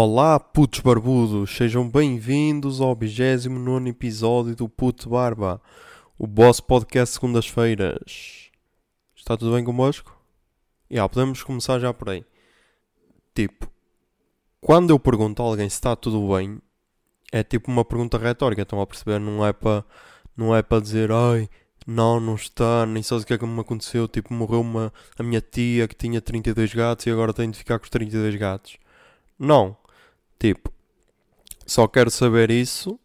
Olá, putos barbudos, sejam bem-vindos ao 29 episódio do Puto Barba, o Boss Podcast segundas-feiras. Está tudo bem convosco? Já, podemos começar já por aí. Tipo, quando eu pergunto a alguém se está tudo bem, é tipo uma pergunta retórica, estão a perceber? Não é para não é para dizer, ai, não, não está, nem sabes o que é que me aconteceu. Tipo, morreu uma, a minha tia que tinha 32 gatos e agora tenho de ficar com os 32 gatos. Não. Tipo, só quero saber isso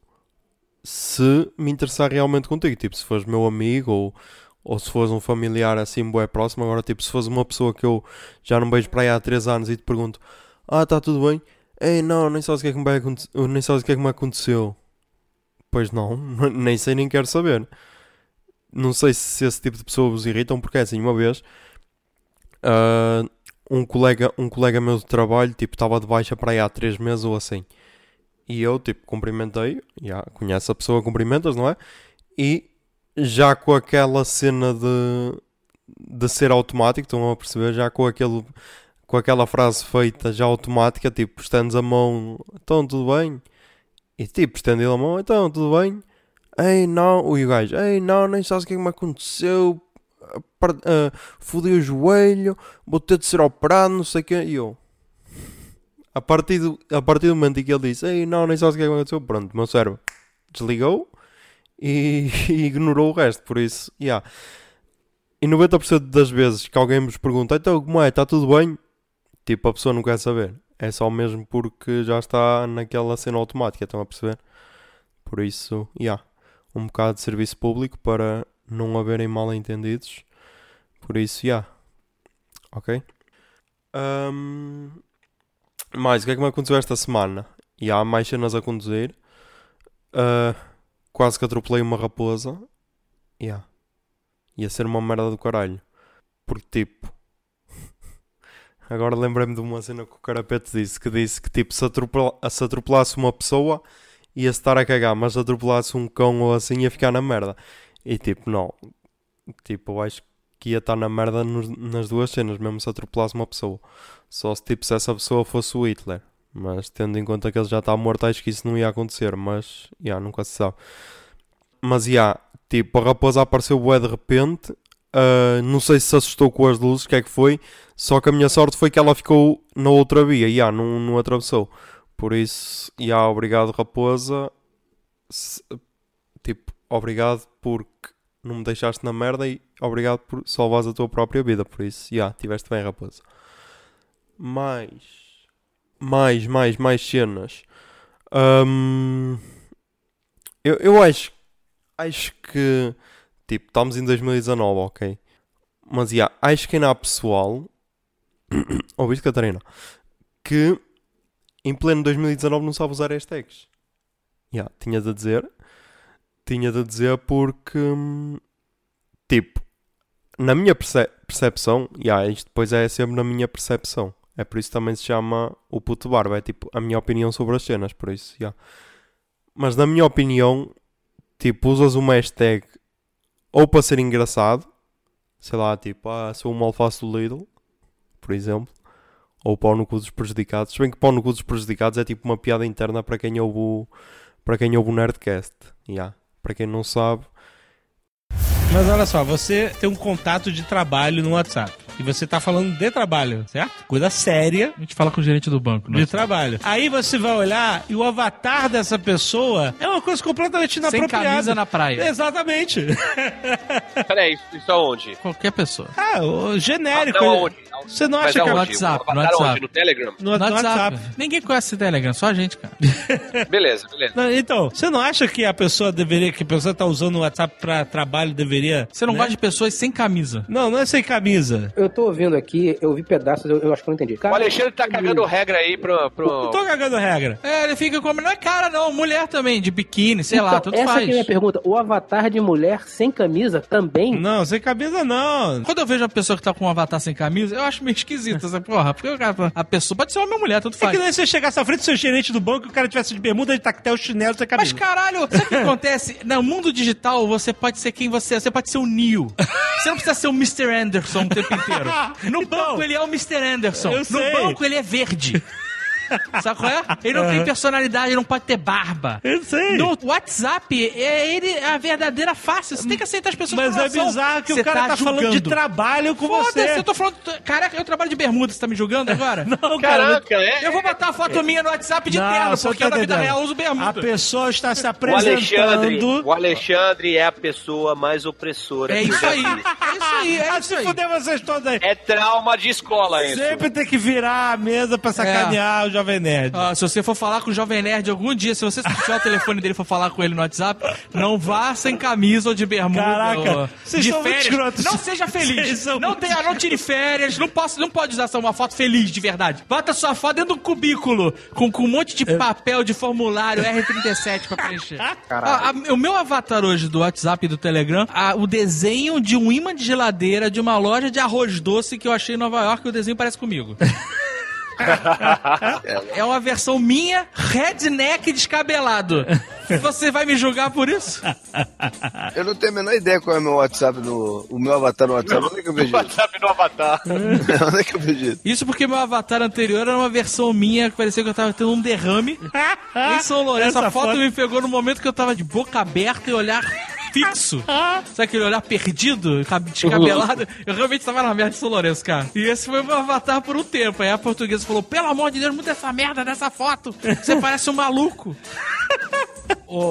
se me interessar realmente contigo. Tipo, se fores meu amigo ou, ou se fores um familiar assim, bué próximo. Agora, tipo, se fores uma pessoa que eu já não beijo para aí há 3 anos e te pergunto, ah, está tudo bem? Ei, não, nem sabes o que é que me, vai aconte- nem sabes o que é que me aconteceu. Pois não, nem sei nem quero saber. Não sei se esse tipo de pessoas vos irritam, porque é assim, uma vez ah, um, colega, um colega meu de trabalho, tipo, estava de baixa para aí há 3 meses ou assim. E eu, tipo, cumprimentei, já conhece a pessoa, cumprimentas, não é? E já com aquela cena de, de ser automático, estão a perceber? Já com aquele com aquela frase feita já automática, tipo, estendes a mão, então tudo bem? E tipo, estendi a mão, então tudo bem? Ei, não, e o gajo, ei, não, nem sabes o que é que me aconteceu, ah, fodi o joelho, vou ter de ser operado, não sei o quê, e eu. A partir, do, a partir do momento em que ele disse, ei, não, nem sabes o que é aconteceu, pronto, meu cérebro desligou e, e ignorou o resto, por isso, yeah. E 90% das vezes que alguém vos pergunta, então como é, está tudo bem? Tipo, a pessoa não quer saber. É só mesmo porque já está naquela cena automática, estão a perceber? Por isso, yeah, um bocado de serviço público para não haverem mal entendidos. Por isso, yeah. Ok? Ahm, mais, o que é que me aconteceu esta semana? E há mais cenas a conduzir. Ah, quase que atropelei uma raposa. Yeah. Ia ser uma merda do caralho. Porque tipo. Agora lembrei-me de uma cena que o Carapete disse. Que disse que tipo, se, atropela- se atropelasse uma pessoa, ia-se estar a cagar. Mas se atropelasse um cão ou assim, ia ficar na merda. E tipo, não. Tipo, eu acho que ia estar na merda nas duas cenas, mesmo se atropelasse uma pessoa. Só se tipo, se essa pessoa fosse o Hitler. Mas tendo em conta que ele já está morto, acho que isso não ia acontecer. Mas, já, nunca se sabe. Mas, já, tipo, a raposa apareceu bué de repente. ah, não sei se se assustou com as luzes, o que é que foi. Só que a minha sorte foi que ela ficou na outra via. Já, não, não atravessou. Por isso, já, obrigado, raposa. Se- tipo, obrigado porque não me deixaste na merda e obrigado por salvares a tua própria vida. Por isso, já, tiveste bem, raposa. Mais. Mais, mais, mais cenas. Hum, eu, eu acho, acho que, tipo, estamos em 2019, ok? Mas, já, acho que ainda há pessoal, ouviste, Catarina? Que em pleno 2019 não sabe usar hashtags. Já, tinha de dizer. Tinha de dizer porque, hum, tipo, na minha perce- percepção, já, isto depois é sempre na minha percepção. É por isso também se chama o puto barba. É tipo a minha opinião sobre as cenas, por isso, já. Mas na minha opinião, tipo, usas uma hashtag ou para ser engraçado, sei lá, tipo, ah, sou uma alface do Lidl, por exemplo, ou pau no cu dos prejudicados. Se bem que pau no cu dos prejudicados é tipo uma piada interna para quem ouve o, para quem ouve o Nerdcast, já. Para quem não sabe, Mas olha só, você tem um contato de trabalho no WhatsApp. E você tá falando de trabalho, certo? Coisa séria A gente fala com o gerente do banco. de Né? trabalho. Aí você vai olhar e o avatar dessa pessoa é uma coisa completamente Sem inapropriada. camisa na praia. Exatamente. Peraí, isso, isso aonde? Qualquer pessoa. Ah, o genérico. não, aonde? Você não acha que é? WhatsApp, no WhatsApp. aonde? No Telegram? no, No no WhatsApp. WhatsApp. Ninguém conhece o Telegram, só a gente, cara. Beleza, beleza. Não, então, você não acha que a pessoa deveria, que a pessoa tá usando o WhatsApp pra trabalho, deveria. Você não né? gosta de pessoas sem camisa. Não, não é sem camisa. Eu tô ouvindo aqui, eu vi pedaços, eu, eu acho que eu não entendi. O Cara, Alexandre tá cagando regra aí pro. pro... Tô cagando regra. É, ele fica como. Não é cara, não. Mulher também, de biquíni, sei lá, então, tudo essa faz. que é a minha pergunta. O avatar de mulher sem camisa também? Não, sem camisa não. Quando eu vejo uma pessoa que tá com um avatar sem camisa, eu acho meio esquisito essa porra. Porque o cara, a pessoa pode ser homem ou mulher, tudo É faz. que nem você chegasse à frente do seu gerente do banco e o cara tivesse de bermuda, de tactel, chinelo, sem camisa. Mas caralho, sabe o que acontece? No mundo digital, você pode ser quem você é. Você pode ser o Neo. Você não precisa ser o Mr. Anderson o tempo inteiro. No Então, banco, ele é o Mr. Anderson. no banco, ele é verde. Sabe qual é? Ele não tem personalidade, ele não pode ter barba. Eu sei. No WhatsApp, é ele é a verdadeira face. Você tem que aceitar as pessoas Mas como é bizarro que Você o cara tá, falando de trabalho com Foda-se, você. eu tô falando. Caraca, eu trabalho de bermuda, você tá me julgando agora? Não, cara. Caraca, é? Eu vou botar a foto minha no WhatsApp de Não, terno, porque tá eu na vida real uso bermuda. A pessoa está se O Alexandre, apresentando. o Alexandre é a pessoa mais opressora. É que eu isso aí. É isso aí, é Ah, isso se aí. fuder vocês todos aí. É trauma de escola isso. Sempre tem que virar a mesa pra sacanear o Jovem Nerd. Ó, se você for falar com o Jovem Nerd algum dia, se você tiver o telefone dele e for falar com ele no WhatsApp, não vá sem camisa ou de bermuda. Caraca, ou vocês de são muito férias. escrotos. Não seja feliz. Não, muito tenha, não tire férias. Não, posso, não pode usar só uma foto feliz de verdade. Bota sua foto dentro de um cubículo com, com um monte de papel de formulário R37 pra preencher. Ah, a- o meu avatar hoje do WhatsApp e do Telegram, ah, o desenho de um imã de geladeira de uma loja de arroz doce que eu achei em Nova York, o desenho parece comigo. É uma versão minha, redneck descabelado. Você vai me julgar por isso? Eu não tenho a menor ideia qual é o meu WhatsApp no. O meu avatar no WhatsApp. Onde é que eu vejo isso? WhatsApp do Avatar. Onde é que eu vejo isso? Isso porque meu avatar anterior era uma versão minha que parecia que eu tava tendo um derrame em São Lourenço. Essa a foto, foto- me pegou no momento que eu tava de boca aberta e olhar fixo. Sabe aquele olhar perdido, cab- descabelado? Eu realmente tava na merda de São Lourenço, cara. E esse foi o meu avatar por um tempo. Aí a portuguesa falou: pelo amor de Deus, muda essa merda dessa foto. Você parece um maluco.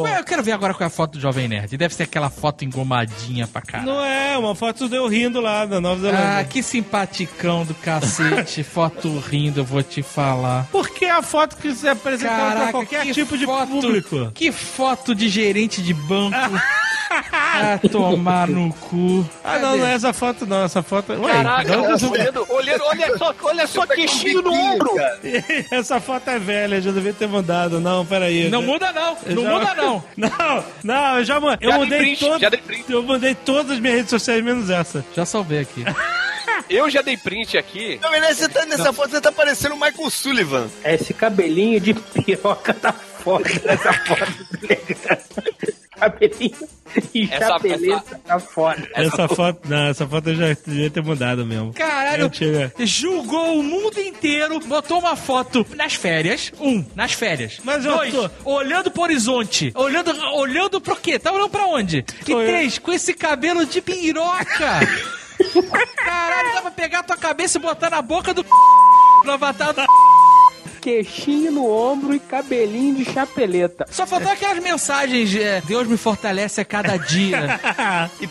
Ué, eu quero ver agora qual é a foto do Jovem Nerd. Deve ser aquela foto engomadinha pra caralho. Não é, uma foto do eu rindo lá da Nova Ah, Zelândia. que simpaticão do cacete. Foto rindo, eu vou te falar. Porque é a foto que se apresenta pra Caraca, qualquer que tipo de foto, público. Que foto de gerente de banco. ah, tomar no cu. Ah, não, não é essa foto não, essa foto... Ué, Caraca, não, não, olhando, olhando, olha só, olha só queixinho no ombro. essa foto é velha, já devia ter mandado. Não, peraí. Não muda não, não já- muda não. Não, não, eu já mandei. Eu mudei print, print. Eu mudei todas as minhas redes sociais, menos essa. Já salvei aqui. Eu já dei print aqui. Não, mas você tá nessa foto, você tá parecendo o Michael Sullivan. Esse cabelinho de piroca tá foda nessa foto. cabelinho e Essa- chapeleta tá foda. Essa foto, não, essa foto eu já devia ter mudado mesmo. Caralho, tinha- julgou o mundo inteiro, botou uma foto nas férias. Um, nas férias. Mas eu Dois, tô- olhando pro horizonte. Olhando, olhando pro quê? Tá olhando pra onde? E eu. três, com esse cabelo de piroca. Caralho, dá pra pegar a tua cabeça e botar na boca do no avatar do Queixinho no ombro e cabelinho de chapeleta. Só faltou aquelas mensagens, é, Deus me fortalece a cada dia.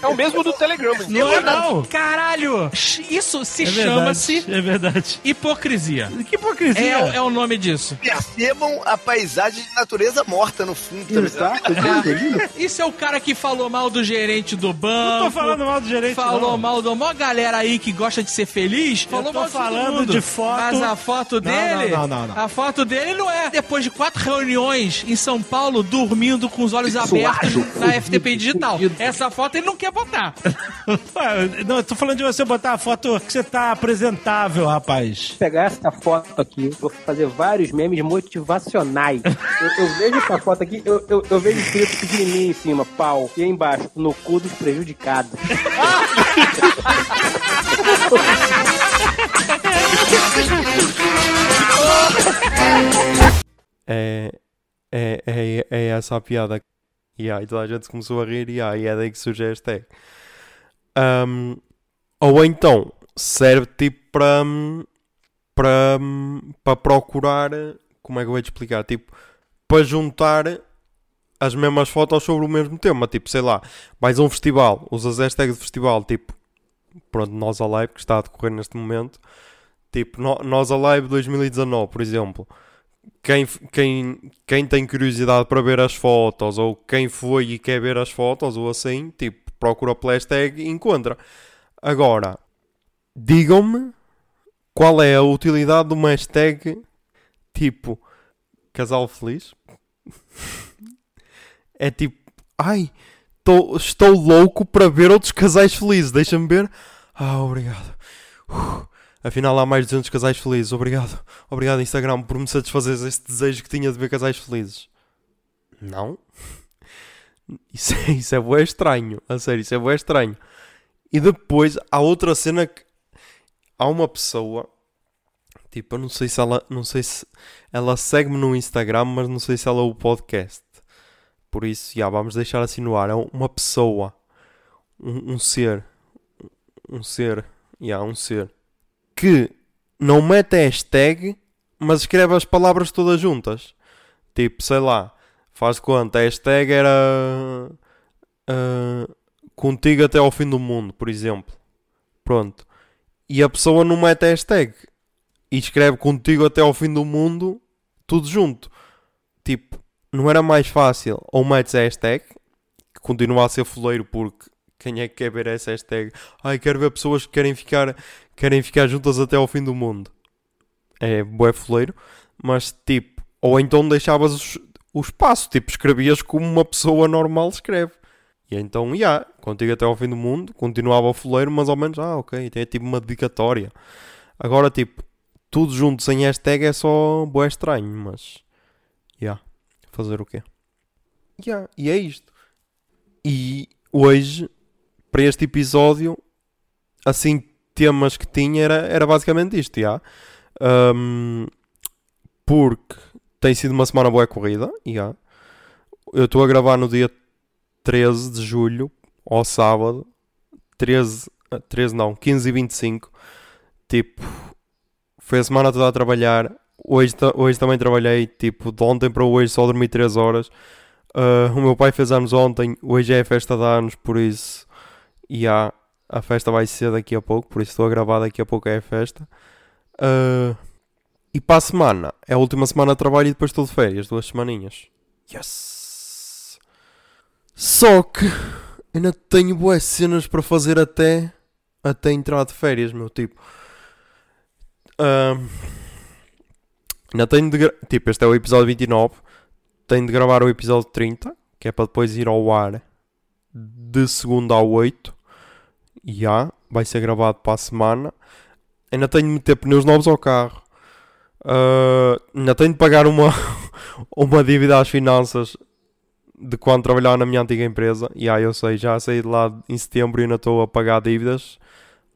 É o mesmo do Telegram. Não é não. Caralho, isso se É chama-se é verdade. hipocrisia. Que hipocrisia. É, o- é o nome disso. Percebam a paisagem de natureza morta no fundo. Tá? Exato, entendeu? Isso é o cara que falou mal do gerente do Não banco. tô falando mal do gerente, Falou não. mal do mó galera aí que gosta de ser feliz. Falou tô mal de falando de foto- Mas a foto Não, dele. não, não, não, não. A foto dele não é depois de quatro reuniões em São Paulo, dormindo com os olhos abertos na FTP Digital. Essa foto ele não quer botar. Não, eu tô falando de você botar a foto que você tá apresentável, rapaz. Vou pegar essa foto aqui, vou fazer vários memes motivacionais. Eu, eu vejo essa foto aqui, eu, eu, eu vejo escrito pequenininho em cima, pau, e aí embaixo, no cu dos prejudicados. É, é, é, é essa a piada. E aí toda a gente começou a rir e aí é daí que surge a hashtag. Ahm, ou então serve tipo para para para procurar como é que eu vou te explicar? Tipo, para juntar as mesmas fotos sobre o mesmo tema. Tipo, sei lá, vais a um festival, usas a hashtag de festival, tipo, pronto, Nós Alive, que está a decorrer neste momento. Tipo, Nós Alive 2019, por exemplo quem, quem, quem tem curiosidade para ver as fotos ou quem foi e quer ver as fotos ou assim, tipo, procura pela hashtag e encontra. Agora, digam-me qual é a utilidade de uma hashtag tipo casal feliz. é tipo, ai, tô- estou louco para ver outros casais felizes. Deixa-me ver. Ah, obrigado. Uf. Afinal, há mais de 200 casais felizes. Obrigado. Obrigado, Instagram, por me satisfazer esse desejo que tinha de ver casais felizes. Não. Isso é, isso é bué estranho. A sério, isso é bué estranho. E depois há outra cena que... Há uma pessoa Tipo, eu não sei se ela. Não sei se. Ela segue-me no Instagram, mas não sei se ela é o podcast. Por isso, já, vamos deixar assim no ar. É uma pessoa. Um, um ser. Um ser. Já, um ser. Que não mete hashtag, mas escreve as palavras todas juntas. Tipo, sei lá. Faz conta. A hashtag era. ah, contigo até ao fim do mundo, por exemplo. Pronto. E a pessoa não mete hashtag. E escreve contigo até ao fim do mundo, tudo junto. Tipo, não era mais fácil ou metes hashtag, que continua a ser foleiro porque quem é que quer ver essa hashtag? Ai, quero ver pessoas que querem ficar, querem ficar juntas até ao fim do mundo. É bué foleiro. Mas tipo, ou então deixavas os- o espaço, tipo, escrevias como uma pessoa normal escreve. E então, já, contigo até ao fim do mundo, continuava o foleiro, mas ao menos, ah, ok, tem tipo uma dedicatória. Agora, tipo, tudo junto sem hashtag é só bué estranho, mas, já, fazer o quê? Já, e é isto. E hoje, para este episódio, assim, temas que tinha era, era basicamente isto, já. Ahm, porque tem sido uma semana boa corrida, já. Eu estou a gravar no dia 13 de julho, ao sábado, 13, ah, 13 não, 15 e 25, tipo, foi a semana toda a trabalhar, hoje, hoje também trabalhei, tipo, de ontem para hoje só dormi 3 horas, Ah, o meu pai fez anos ontem, hoje é a festa de anos, por isso, e há, a festa vai ser daqui a pouco, por isso estou a gravar daqui a pouco é a festa. Ah, e para a semana, é a última semana de trabalho e depois estou de férias, duas semaninhas. Yes! Só que ainda tenho boas cenas para fazer até, até entrar de férias, meu tipo. Ahm, ainda tenho de Tipo, este é o episódio 29. Tenho de gravar o episódio 30, que é para depois ir ao ar de segunda ao 8. E já, vai ser gravado para a semana. Ainda tenho de meter pneus novos ao carro. Ah, ainda tenho de pagar uma, uma dívida às finanças de quando trabalhava na minha antiga empresa. E aí eu sei, já saí de lá em setembro e ainda estou a pagar dívidas.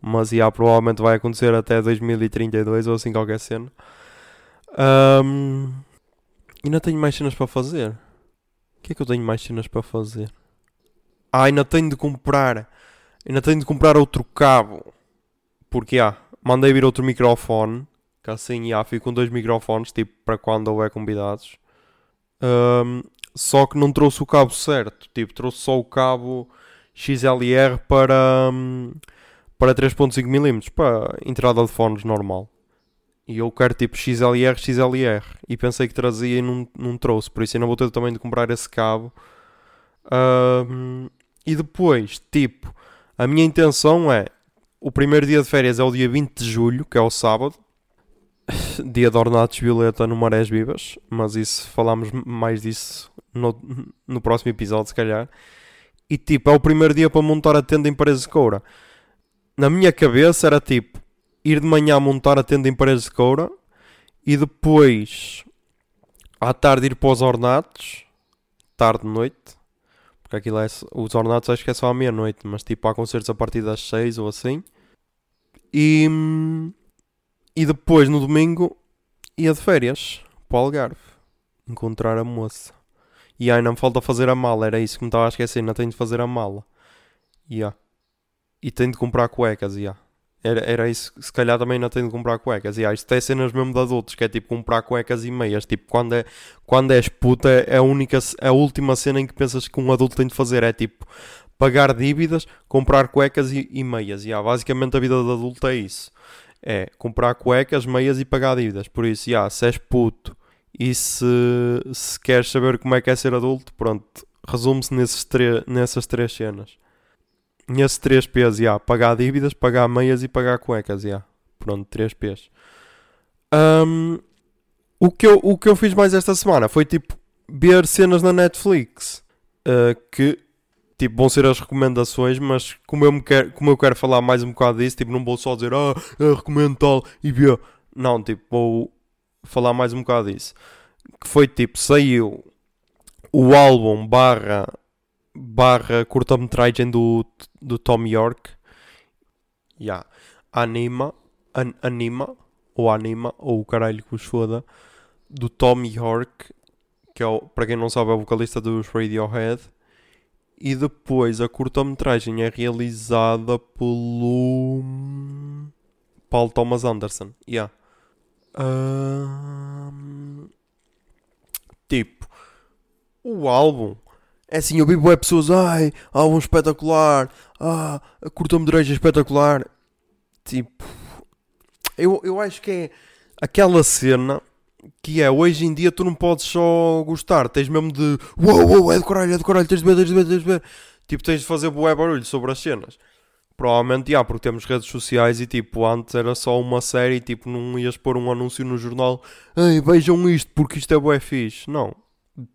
Mas já provavelmente vai acontecer até 2032 ou assim qualquer cena. Ahm, ainda tenho mais cenas para fazer. O que é que eu tenho mais cenas para fazer? Ah, ainda tenho de comprar. Ainda tenho de comprar outro cabo. Porque ah, mandei vir outro microfone. Que assim já fico com dois microfones, tipo para quando houver convidados. Ahm, só que não trouxe o cabo certo. Tipo, trouxe só o cabo XLR para, hum, para 3.5mm, para entrada de fones normal. E eu quero tipo XLR, XLR. E pensei que trazia e não, não trouxe. Por isso ainda vou ter também de comprar esse cabo. Ahm, e depois, tipo, a minha intenção é. O primeiro dia de férias é o dia 20 de julho, que é o sábado. Dia de Ornatos Violeta no Marés Vivas. Mas isso, falamos mais disso no, no próximo episódio, se calhar. E tipo, é o primeiro dia para montar a tenda em Paredes de Coura. Na minha cabeça era tipo, ir de manhã montar a tenda em Paredes de Coura. E depois, à tarde, ir para os Ornatos. Tarde, noite. Porque aquilo é, os Ornatos acho que é só à meia-noite. Mas tipo, há concertos a partir das 6 ou assim. E, e depois, no domingo, ia de férias para o Algarve. Encontrar a moça. E ainda me falta fazer a mala, era isso que me estava a esquecer, ainda tenho de fazer a mala. Yeah. E tenho de comprar cuecas, yeah. Era, era isso, se calhar também ainda tenho de comprar cuecas. Yeah. Isto é cenas mesmo de adultos, que é tipo comprar cuecas e meias. Tipo, quando, é, quando és puta, é a, única, a última cena em que pensas que um adulto tem de fazer. É tipo, pagar dívidas, comprar cuecas e, e meias. Yeah. Basicamente a vida de adulto é isso. É comprar cuecas, meias e pagar dívidas. Por isso, yeah, se és puto e se, se queres saber como é que é ser adulto, pronto, resume-se nessas três cenas. Nesses três P's, já. Pagar dívidas, pagar meias e pagar cuecas, já. Pronto, três P's. Ahm, o, que eu, o que eu fiz mais esta semana foi, tipo, ver cenas na Netflix. ah, que, tipo, vão ser as recomendações, mas como eu, me quero, como eu quero falar mais um bocado disso, tipo, não vou só dizer, ah, eu recomendo tal e ver. Não, tipo, vou falar mais um bocado disso. Que foi tipo, saiu o álbum barra, barra curta-metragem do, do Tom York. Yeah. Anima, an, Anima, ou Anima, ou o caralho que vos foda, do Tommy York, que é, para quem não sabe, é o vocalista dos Radiohead. E depois a curta-metragem é realizada pelo Paul Thomas Anderson. Yeah. Ahm, tipo, o álbum é assim, eu vi bué pessoas, ai, álbum espetacular, ah, curta-metragem é espetacular. Tipo, eu, eu acho que é aquela cena que é hoje em dia tu não podes só gostar, tens mesmo de uou, uou, é de caralho, é de caralho, tens de ver, tens de ver, tens de ver. Tipo, tens de fazer bué barulho sobre as cenas. Provavelmente, já, porque temos redes sociais e tipo, antes era só uma série, tipo, não ias pôr um anúncio no jornal, ei, vejam isto porque isto é bué fixe. Não.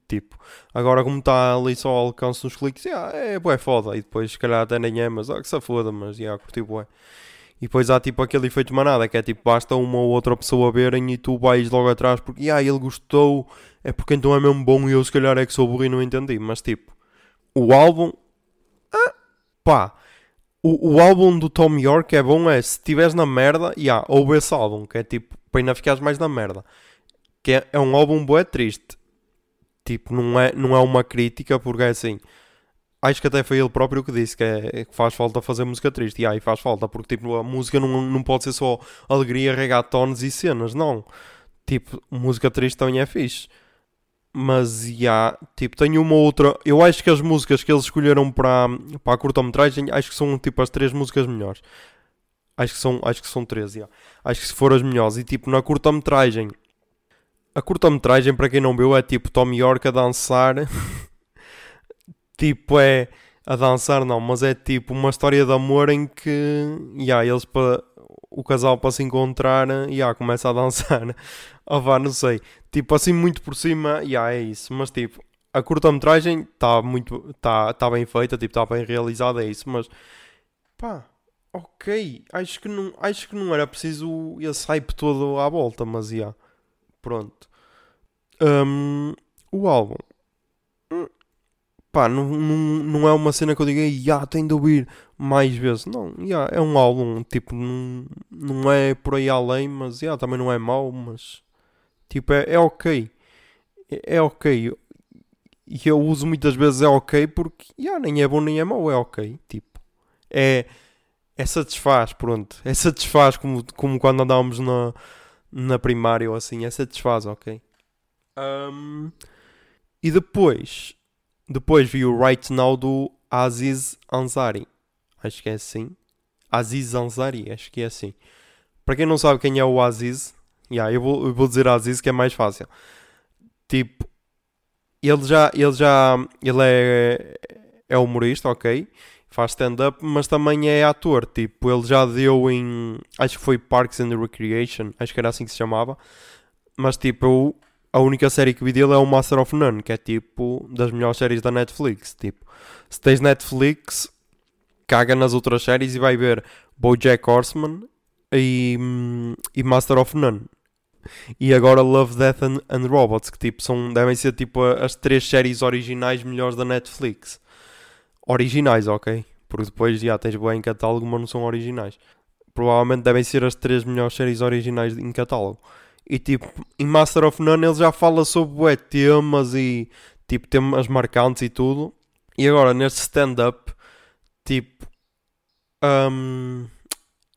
Tipo, agora como está ali só ao alcance dos cliques, já, é bué foda. E depois, se calhar, até nem é, mas ah, que se foda, mas já, curti bué. E depois há tipo aquele efeito manada, que é tipo, basta uma ou outra pessoa verem e tu vais logo atrás porque, ah, ele gostou, é porque então é mesmo bom e eu se calhar é que sou burro e não entendi. Mas tipo, o álbum, ah, pá, o, o álbum do Tom York é bom, é se estiveres na merda, e yeah, ouve esse álbum, que é tipo, para ainda ficares mais na merda. Que é, é um álbum bué triste. Tipo, não é, não é uma crítica, porque é assim. Acho que até foi ele próprio que disse que, é, que faz falta fazer música triste. E aí faz falta, porque tipo, a música não, não pode ser só alegria, reggaetons e cenas, não. Tipo, música triste também é fixe. Mas, já, tipo, tenho uma outra... Eu acho que as músicas que eles escolheram para, para a curta-metragem, acho que são, tipo, as três músicas melhores. Acho que são, acho que são três, já. Acho que se for as melhores. E, tipo, na curta-metragem... A curta-metragem, para quem não viu, é, tipo, Tom York a dançar... tipo, é... A dançar não, mas é, tipo, uma história de amor em que... Já, eles para... O casal para se encontrar, já, começa a dançar. Oh, vá, não sei. Tipo, assim, muito por cima, yeah, é isso. Mas, tipo, a curta-metragem está muito. Está tá bem feita, tipo, está bem realizada, é isso. Mas, pá, ok. Acho que não, acho que não era preciso esse hype todo à volta, mas, já. Yeah, pronto. Um, o álbum. hum, Pá, não, não, não é uma cena que eu diga, já, tem de ouvir mais vezes. Não, já, é um álbum, tipo, não, não é por aí além, mas, já, também não é mau, mas... Tipo, é, é ok. É, é ok. E eu uso muitas vezes é ok porque yeah, nem é bom nem é mau, é ok. Tipo, é, é satisfaz, pronto. É satisfaz como, como quando andávamos na, na primária ou assim. É satisfaz, ok. Um, e depois, depois vi o Right Now do Aziz Ansari. Acho que é assim. Aziz Ansari, acho que é assim. Para quem não sabe quem é o Aziz, Yeah, eu, vou, eu vou dizer Aziz que é mais fácil. Tipo, ele já, ele já, ele é, é humorista, ok? Faz stand-up, mas também é ator. Tipo, ele já deu em, acho que foi Parks and Recreation, acho que era assim que se chamava. Mas tipo, eu, a única série que vi dele é o Master of None, que é tipo das melhores séries da Netflix. Tipo, se tens Netflix, caga nas outras séries e vai ver BoJack Horseman e, e Master of None. E agora Love, Death and, and Robots, que tipo, são, devem ser tipo as três séries originais melhores da Netflix. Originais, ok? Porque depois já tens bem em catálogo, mas não são originais. Provavelmente devem ser as três melhores séries originais em catálogo. E tipo, em Master of None ele já fala sobre temas e tipo temas marcantes e tudo. E agora neste stand-up, tipo. Um,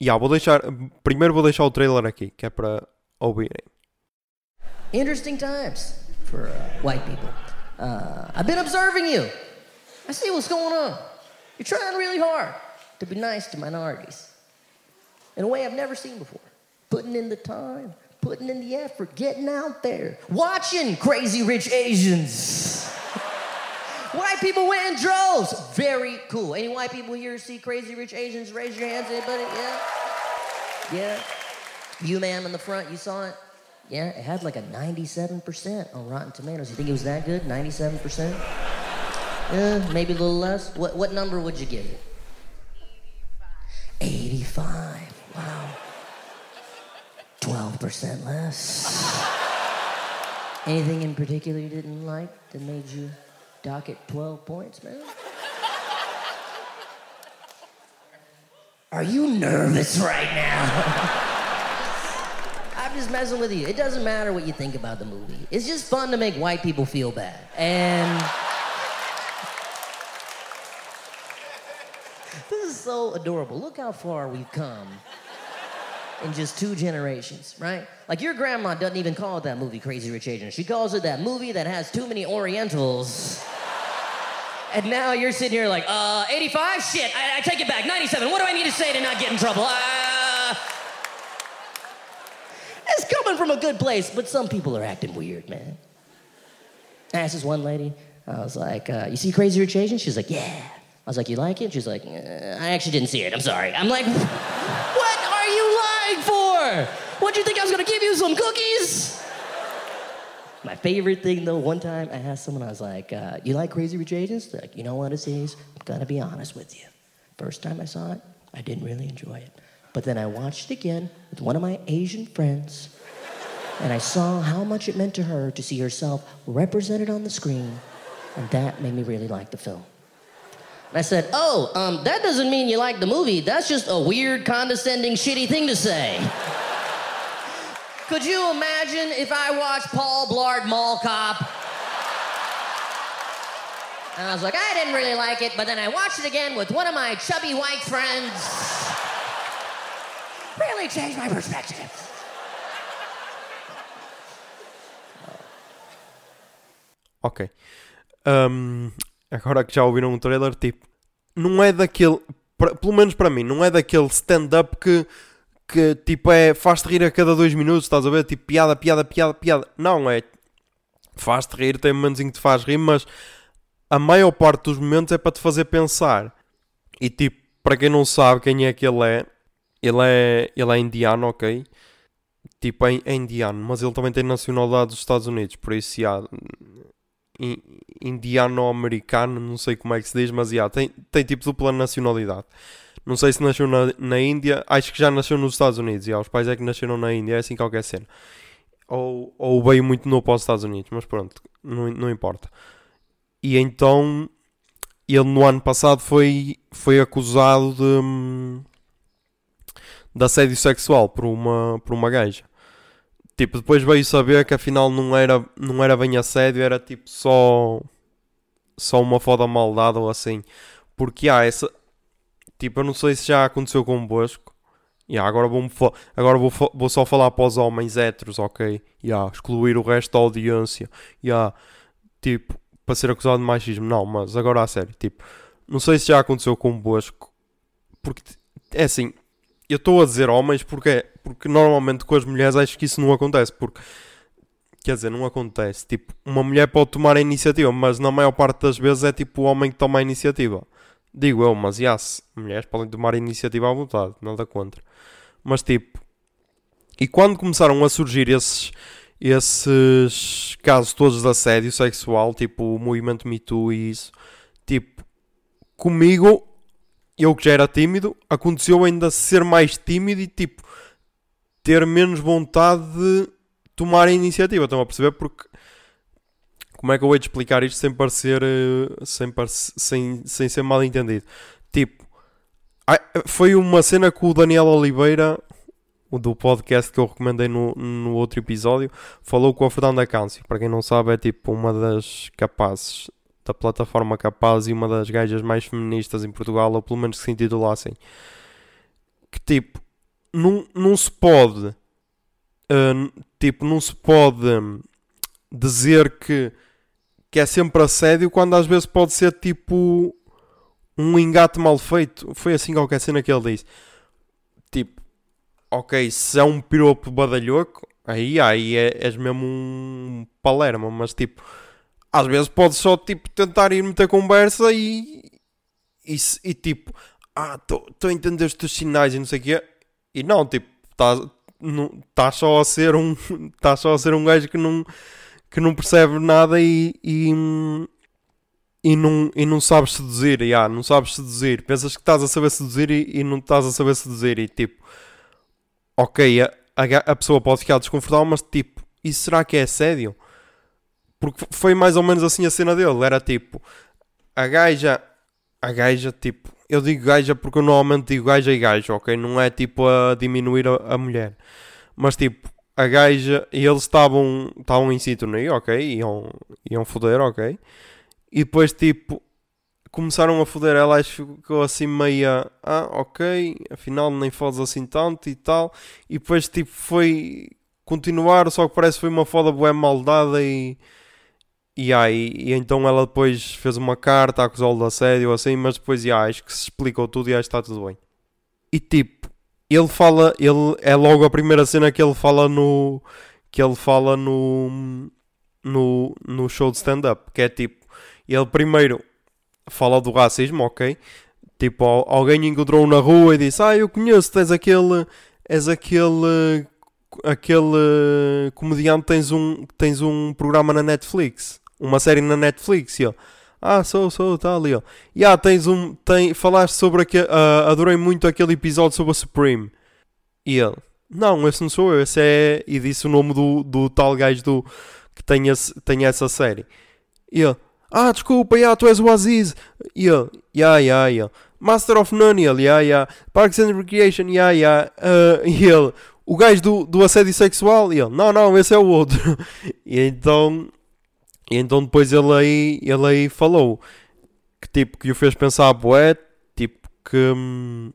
yeah, vou deixar. Primeiro vou deixar o trailer aqui, que é para ouvirem. Interesting times for uh, white people. Uh, I've been observing you. I see what's going on. You're trying really hard to be nice to minorities in a way I've never seen before. Putting in the time, putting in the effort, getting out there, watching crazy rich Asians. white people went in droves. Very cool. Any white people here see crazy rich Asians? Raise your hands. Anybody? Yeah? Yeah? You, ma'am, in the front, you saw it? Yeah, it had like a 97% on Rotten Tomatoes. You think it was that good? 97%? Yeah, maybe a little less. What, what number would you give it? 85. Wow. 12% less. Anything in particular you didn't like that made you dock it 12 points, man? Are you nervous right now? I'm just messing with you. It doesn't matter what you think about the movie. It's just fun to make white people feel bad. And this is so adorable. Look how far we've come in just two generations, right? Like your grandma doesn't even call that movie Crazy Rich Asians. She calls it that movie that has too many Orientals. And now you're sitting here like, uh, 85? Shit, I, I take it back. 97. What do I need to say to not get in trouble? Uh, it's coming from a good place, but some people are acting weird, man. I asked this one lady, I was like, uh, you see Crazy Rich Asians? She's like, yeah. I was like, you like it? She's like, uh, I actually didn't see it. I'm sorry. I'm like, what are you lying for? What do you think I was gonna give you some cookies? My favorite thing though, one time I asked someone, I was like, uh, you like Crazy Rich Asians? They're like, you know what, it is? I'm gonna be honest with you. First time I saw it, I didn't really enjoy it. But then I watched it again with one of my Asian friends, and I saw how much it meant to her to see herself represented on the screen, and that made me really like the film. I said, oh, um, that doesn't mean you like the movie. That's just a weird, condescending, shitty thing to say. Could you imagine if I watched Paul Blart Mall Cop? And I was like, I didn't really like it, but then I watched it again with one of my chubby white friends. Really changed my perspective. Ok. Ahm, agora que já ouviram o trailer, tipo, não é daquele, pra- pelo menos para mim, não é daquele stand-up que, que tipo é faz-te rir a cada dois minutos, estás a ver? Tipo, piada, piada, piada, piada. Não, é faz-te rir, tem momentos em que te faz rir, mas a maior parte dos momentos é para te fazer pensar. E tipo, para quem não sabe quem é que ele é, ele é, ele é indiano, ok? Tipo, é, é indiano, mas ele também tem nacionalidade dos Estados Unidos, por isso, já, indiano-americano, não sei como é que se diz, mas já, tem, tem tipo dupla nacionalidade. Não sei se nasceu na, na Índia, acho que já nasceu nos Estados Unidos, já, os pais é que nasceram na Índia, é assim qualquer cena. Ou, ou veio muito novo para os Estados Unidos, mas pronto, não, não importa. E então, ele no ano passado foi, foi acusado de, hum, de assédio sexual por uma, por uma gaja. Tipo, depois veio saber que afinal não era, não era bem assédio, era tipo só só uma foda maldade ou assim. Porque há essa. Tipo, eu não sei se já aconteceu convosco. Yeah, agora vou, agora vou, vou só falar para os homens héteros, ok? Yeah, excluir o resto da audiência. Yeah, tipo, para ser acusado de machismo. Não, mas agora a sério. Tipo, não sei se já aconteceu convosco. Porque é assim, eu estou a dizer homens porque, porque normalmente com as mulheres acho que isso não acontece. Porque, quer dizer, não acontece. Tipo, uma mulher pode tomar a iniciativa, mas na maior parte das vezes é tipo o homem que toma a iniciativa. Digo eu, mas yes, mulheres podem tomar a iniciativa à vontade, nada contra. Mas tipo, e quando começaram a surgir esses, esses casos todos de assédio sexual, tipo o movimento Me Too e isso, tipo, comigo eu que já era tímido, aconteceu ainda ser mais tímido e tipo ter menos vontade de tomar a iniciativa. Estão a perceber? Porque como é que eu vou te explicar isto sem parecer eh, sem, parece- sem, sem ser mal entendido? Tipo, foi uma cena que o Daniel Oliveira, do podcast que eu recomendei no, no outro episódio, falou com a Fernanda Câncio. Para quem não sabe, é tipo uma das capazes da plataforma Capaz e uma das gajas mais feministas em Portugal, ou pelo menos que se intitula assim. Que tipo, não, não se pode, ah, tipo, não se pode dizer que, que é sempre assédio quando às vezes pode ser tipo um engate mal feito. Foi assim qualquer cena que ele disse. Tipo, ok, se é um piropo badalhoco, aí, aí é, és mesmo um palerma, mas tipo, às vezes pode só tipo tentar ir meter conversa e, e, e tipo, ah, estou a entender os teus sinais e não sei o quê, e não, tipo, estás tá só a ser um tá só a ser um gajo que não que não percebe nada e, e, e não, e não sabes seduzir, yeah, não sabes seduzir. Pensas que estás a saber seduzir e, e não estás a saber seduzir. E tipo, ok, a, a, a pessoa pode ficar desconfortável, mas tipo, e será que é sério? Porque foi mais ou menos assim a cena dele. Era tipo, a gaja, a gaja, tipo, eu digo gaja porque eu normalmente digo gaja e gajo, ok? Não é tipo a diminuir a, a mulher, mas tipo, a gaja, e eles estavam estavam em sintonia, ok? Iam, iam foder, ok? E depois, tipo, começaram a foder ela, que ficou assim meia, ah, ok, afinal nem fodes assim tanto e tal. E depois, tipo, foi continuar, só que parece que foi uma foda bué maldada e. E aí, e então ela depois fez uma carta a acusá-lo de assédio assim, mas depois, já, acho que se explicou tudo e acho que está tudo bem. E tipo, ele fala, ele é logo a primeira cena que ele fala no que ele fala no no, no show de stand-up, que é tipo, ele primeiro fala do racismo, ok? Tipo, al- alguém encontrou na rua e disse: Ah, eu conheço, tens aquele. És aquele. Aquele comediante, tens um, tens um programa na Netflix, uma série na Netflix. E ele, ah, sou, sou, tá ali. Ó. E ah, tens um. Tem, falaste sobre aquele. ah, adorei muito aquele episódio sobre a Supreme. E ele, não, esse não sou eu, esse é. E disse o nome do, do tal gajo do, que tem, esse, tem essa série. E ele, ah, desculpa, yeah, tu és o Aziz. E ele, yeah, yeah, yeah. Master of None, ele, yeah, yeah. Parks and Recreation, yeah, yeah. Ah, e ele, o gajo do, do assédio sexual, e ele, não, não, esse é o outro. e então, e então depois ele aí, ele aí falou que tipo, que o fez pensar, bué, tipo, que, hum,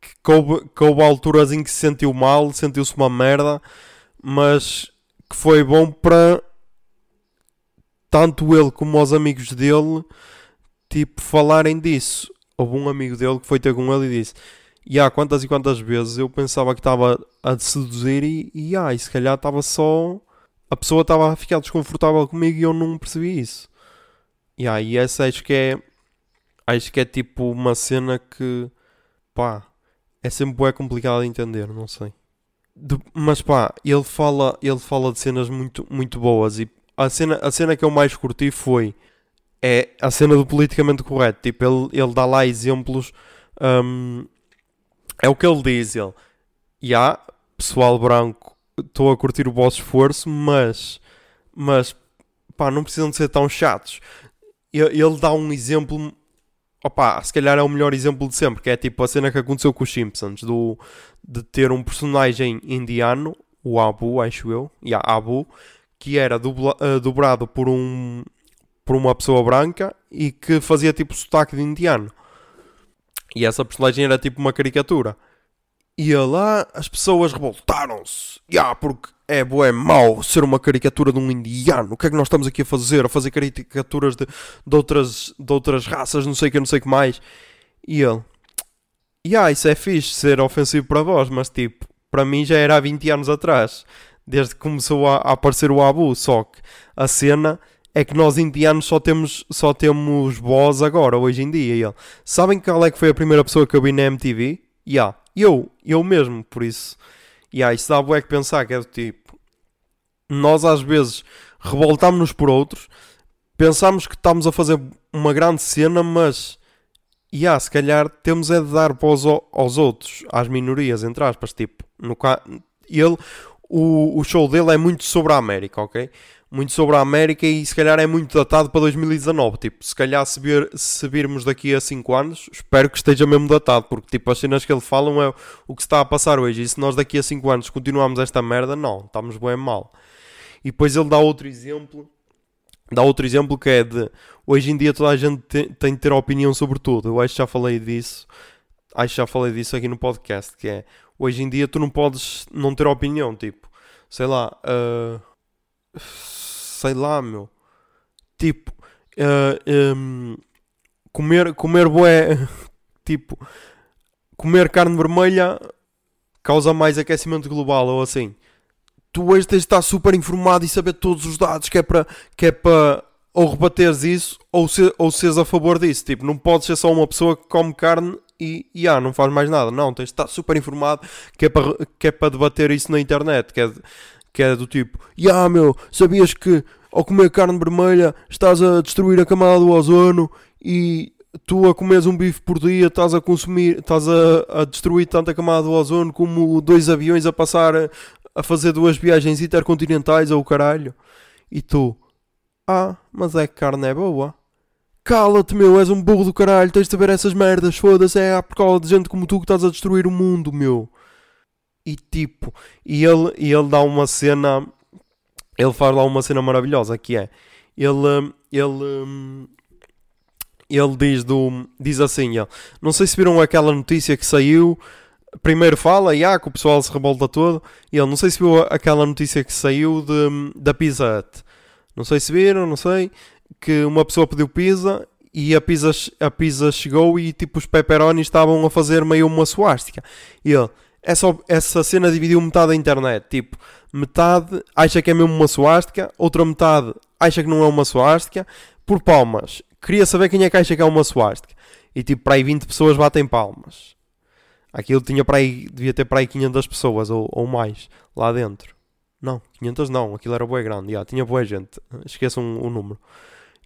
que coube, coube alturas em que se sentiu mal, sentiu-se uma merda, mas que foi bom para tanto ele como os amigos dele, tipo, falarem disso. Houve um amigo dele que foi ter com ele e disse: E há quantas e quantas vezes eu pensava que estava a seduzir e, e, ah, e se calhar estava só. A pessoa estava a ficar desconfortável comigo e eu não percebi isso. E aí, essa acho que é. Acho que é tipo uma cena que. pá. É sempre bué complicado de entender, não sei. De- mas pá, ele fala, ele fala de cenas muito, muito boas e a cena, a cena que eu mais curti foi é a cena do politicamente correto. Tipo, ele, ele dá lá exemplos. hum, é o que ele diz. Ele, já, pessoal branco, estou a curtir o vosso esforço, mas, mas, pá, não precisam de ser tão chatos. Ele, dá um exemplo, opá, se calhar é o melhor exemplo de sempre, que é tipo a cena que aconteceu com os Simpsons, do, de ter um personagem indiano, o Abu, acho eu, yeah, Abu, que era dubla, eh, dobrado por um por uma pessoa branca e que fazia tipo sotaque de indiano. E essa personagem era tipo uma caricatura. E lá as pessoas revoltaram-se. Ya, porque é bué mau ser uma caricatura de um indiano. O que é que nós estamos aqui a fazer? A fazer caricaturas de, de, outras, de outras raças, não sei o que, não sei o que mais. E ele, ya, isso é fixe ser ofensivo para vós, mas tipo, para mim já era há 20 anos atrás. Desde que começou a, a aparecer o Abu. Só que a cena é que nós indianos só temos, só temos voz agora, hoje em dia. E ele, sabem qual é que foi a primeira pessoa que eu vi na MTV? Ya, eu, eu mesmo, por isso. Ya, isso dá bué que pensar, que é do tipo... Nós às vezes revoltamos-nos por outros, pensamos que estamos a fazer uma grande cena, mas... Ya, se calhar temos é de dar voz ao- aos outros, às minorias, entre aspas, tipo... No, ele, o, o show dele é muito sobre a América, ok? Muito sobre a América e se calhar é muito datado para 2019. Tipo, se calhar se, vir, se virmos daqui a 5 anos, espero que esteja mesmo datado, porque tipo, as cenas que ele falam é o que está a passar hoje. E se nós daqui a 5 anos continuarmos esta merda, não, estamos bem mal. E depois ele dá outro exemplo. Dá outro exemplo que é de hoje em dia toda a gente te- tem de ter opinião sobre tudo. Eu acho que já falei disso. Acho que já falei disso aqui no podcast. Que é hoje em dia tu não podes não ter opinião. Tipo, sei lá, ah, sei lá, meu. Tipo, ah, hum, comer, comer bué, tipo, comer carne vermelha causa mais aquecimento global ou assim. Tu hoje tens de estar super informado e saber todos os dados que é para que é para ou rebateres isso ou, ou seres a favor disso. Tipo, não podes ser só uma pessoa que come carne e, e ah, não faz mais nada. Não, tens de estar super informado que é para, que é para debater isso na internet. Que é, que é do tipo, ah meu, sabias que ao comer carne vermelha estás a destruir a camada do ozono e tu a comes um bife por dia estás a consumir, estás a, a destruir tanta camada do ozono como dois aviões a passar a, a fazer duas viagens intercontinentais ou caralho. E tu, ah, mas é que carne é boa. Cala-te, meu, és um burro do caralho, tens de ver essas merdas, foda-se, é por causa de gente como tu que estás a destruir o mundo, meu. E tipo, e ele, e ele dá uma cena, ele faz lá uma cena maravilhosa que é, ele, ele, ele diz, do, diz assim, ele, não sei se viram aquela notícia que saiu, primeiro fala, e ah, que o pessoal se revolta todo, e ele, não sei se viu aquela notícia que saiu de, da Pizza Hut, não sei se viram, não sei, que uma pessoa pediu pizza e a pizza, a pizza chegou e tipo os pepperonis estavam a fazer meio uma suástica. E ele, essa, essa cena dividiu metade da internet, tipo, metade acha que é mesmo uma suástica, outra metade acha que não é uma suástica, por palmas. Queria saber quem é que acha que é uma suástica. E tipo, para aí 20 pessoas batem palmas. Aquilo tinha para aí, devia ter para aí 500 pessoas ou, ou mais lá dentro. Não, 500 não, aquilo era boa grande, já, tinha boa gente, esqueçam o número.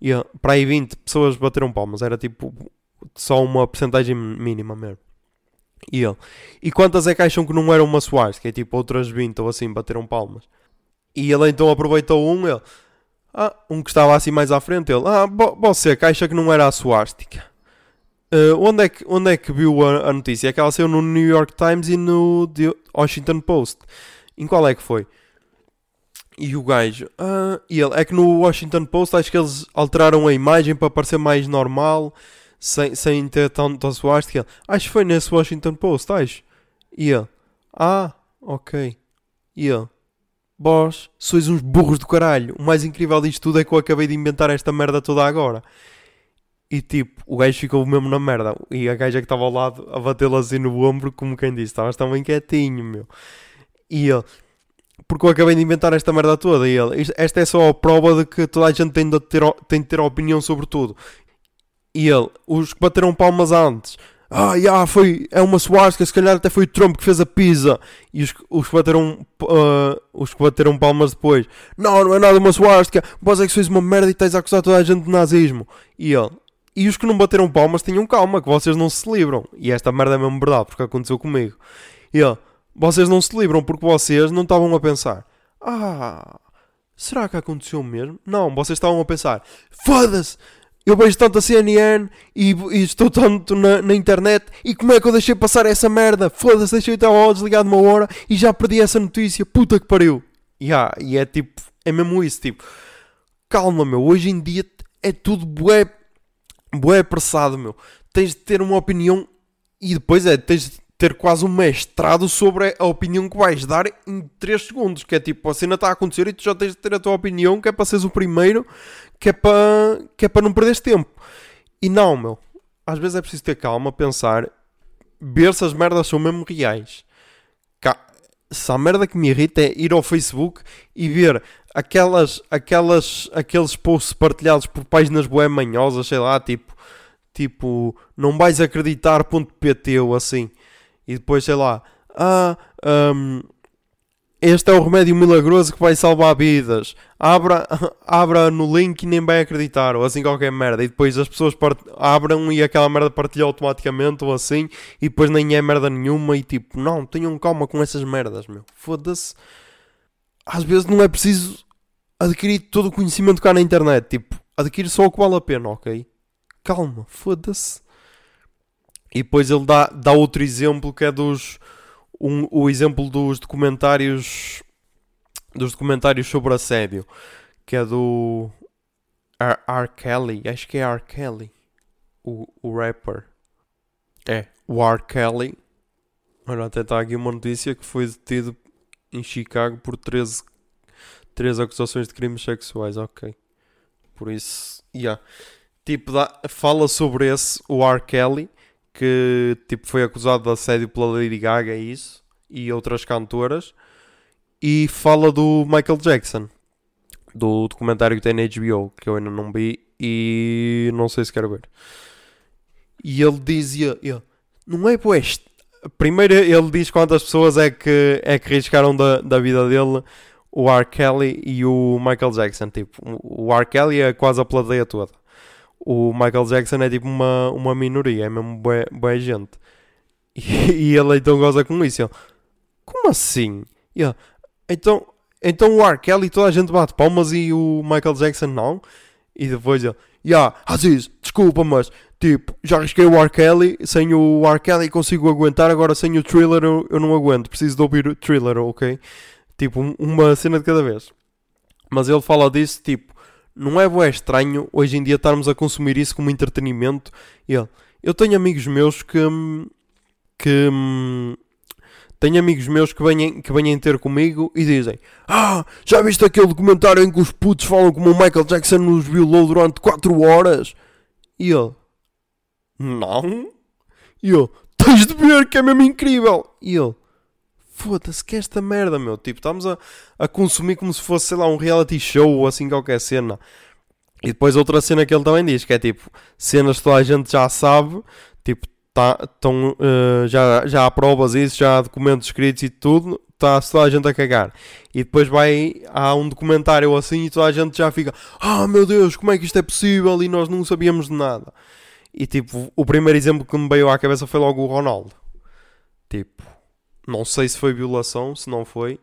E uh, para aí 20 pessoas bateram palmas, era tipo só uma porcentagem mínima mesmo. E ele, e quantas é que acham que não era uma Soares? Que é tipo outras 20 ou assim bateram palmas. E ele então aproveitou um, ele, ah, um que estava assim mais à frente, ele, ah, você que acha que não era a suástica? Uh, onde, é que, onde é que viu a, a notícia? É que ela saiu no New York Times e no The Washington Post. Em qual é que foi? E o gajo, ah, e ele, é que no Washington Post acho que eles alteraram a imagem para parecer mais normal, sem, sem ter tanta suástica. Ele, acho que foi nesse Washington Post, acho. E ele, ah, ok. E ele, vós sois uns burros do caralho. O mais incrível disto tudo é que eu acabei de inventar esta merda toda agora. E tipo, o gajo ficou mesmo na merda. E a gaja que estava ao lado a batê-lo assim no ombro, como quem disse, estavas também quietinho, meu. E ele, porque eu acabei de inventar esta merda toda. E ele, esta é só a prova de que toda a gente tem de ter, tem de ter opinião sobre tudo. E ele, os que bateram palmas antes, ah, yeah, foi, é uma suástica, se calhar até foi o Trump que fez a pizza. E os, os, que, bateram, uh, os que bateram palmas depois, não, não é nada uma suástica, vós é que sois uma merda e tens a acusar toda a gente de nazismo. E ele, e os que não bateram palmas tenham calma, que vocês não se livram. E esta merda é mesmo verdade, porque aconteceu comigo. E ele, vocês não se livram porque vocês não estavam a pensar: Ah, será que aconteceu mesmo? Não, vocês estavam a pensar: Foda-se! Eu vejo tanto a CNN e, e estou tanto na, na, internet e como é que eu deixei passar essa merda? Foda-se, deixei o telemóvel desligado uma hora e já perdi essa notícia. Puta que pariu! Yeah, e é tipo, é mesmo isso, tipo, calma, meu. Hoje em dia é tudo bué, bué apressado, meu. Tens de ter uma opinião e depois é, tens de ter quase um mestrado sobre a opinião que vais dar em 3 segundos. Que é tipo, a cena está a acontecer e tu já tens de ter a tua opinião, que é para seres o primeiro, que é para, que é para não perderes tempo. E não, meu. Às vezes é preciso ter calma, pensar, ver se as merdas são mesmo reais. Se a merda que me irrita é ir ao Facebook e ver aquelas, aquelas, aqueles posts partilhados por páginas boé manhosas, sei lá, tipo, tipo, não vais acreditar.pt ou assim e depois, sei lá, ah, um, este é o remédio milagroso que vai salvar vidas. Abra, abra no link e nem vai acreditar, ou assim qualquer merda. E depois as pessoas part... abram e aquela merda partilha automaticamente, ou assim, e depois nem é merda nenhuma. E tipo, não, tenham calma com essas merdas, meu. Foda-se. Às vezes não é preciso adquirir todo o conhecimento que há na internet. Tipo, adquire só o que vale a pena, ok? Calma, foda-se. E depois ele dá, dá outro exemplo que é dos. Um, o exemplo dos documentários. Dos documentários sobre assédio. Que é do. R. R. Kelly. Acho que é R. Kelly. O, o rapper. É. O R. Kelly. Olha, até está aqui uma notícia que foi detido em Chicago por 13, 13 acusações de crimes sexuais. Ok. Por isso. Yeah. Tipo, dá, fala sobre esse, o R. Kelly que tipo, foi acusado de assédio pela Lady Gaga e isso, e outras cantoras, e fala do Michael Jackson, do documentário que tem na HBO, que eu ainda não vi e não sei se quero ver. E ele dizia, ele, não é pois. Primeiro ele diz quantas pessoas é que, é que riscaram da, da vida dele o R. Kelly e o Michael Jackson. Tipo, o R. Kelly é quase a plateia toda o Michael Jackson é tipo uma, uma minoria, é mesmo boa, boa gente. E, e, ele então goza com isso. Ele, Como assim? Ele, então, então o R. Kelly toda a gente bate palmas e o Michael Jackson não? E depois ele, Ya, Aziz, desculpa, mas tipo, já arrisquei o R. Kelly, sem o R. Kelly consigo aguentar, agora sem o thriller eu, eu não aguento, preciso de ouvir o thriller, ok? Tipo, um- uma cena de cada vez. Mas ele fala disso, tipo, não é bué estranho hoje em dia estarmos a consumir isso como entretenimento. Ele, eu tenho amigos meus que. hum, que. hum, tenho amigos meus que vêm, que vêm ter comigo e dizem: Ah, já viste aquele documentário em que os putos falam como o Michael Jackson nos violou durante 4 horas? E ele: Não. E eu: Tens de ver que é mesmo incrível. E ele: Foda-se, que é esta merda, meu. Tipo, estamos a, a consumir como se fosse, sei lá, um reality show ou assim qualquer cena. E depois outra cena que ele também diz, que é tipo, cenas que toda a gente já sabe, tipo, tá, tão, eh, já, já há provas disso, já há documentos escritos e tudo, está toda a gente a cagar. E depois vai, há um documentário assim e toda a gente já fica, ah meu Deus, como é que isto é possível? E nós não sabíamos de nada. E tipo, o primeiro exemplo que me veio à cabeça foi logo o Ronaldo. Tipo, não sei se foi violação, se não foi.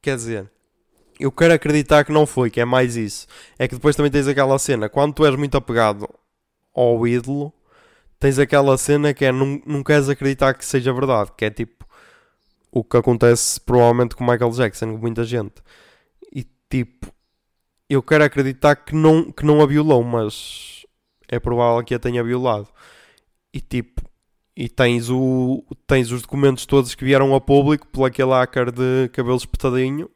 Quer dizer, eu quero acreditar que não foi, que é mais isso. É que depois também tens aquela cena, quando tu és muito apegado ao ídolo, tens aquela cena que é não, não queres acreditar que seja verdade, que é tipo o que acontece provavelmente com Michael Jackson, com muita gente. E tipo, eu quero acreditar que não, que não a violou, mas é provável que a tenha violado. E tipo, e tens, o, tens os documentos todos que vieram a público por aquele hacker de cabelo espetadinho.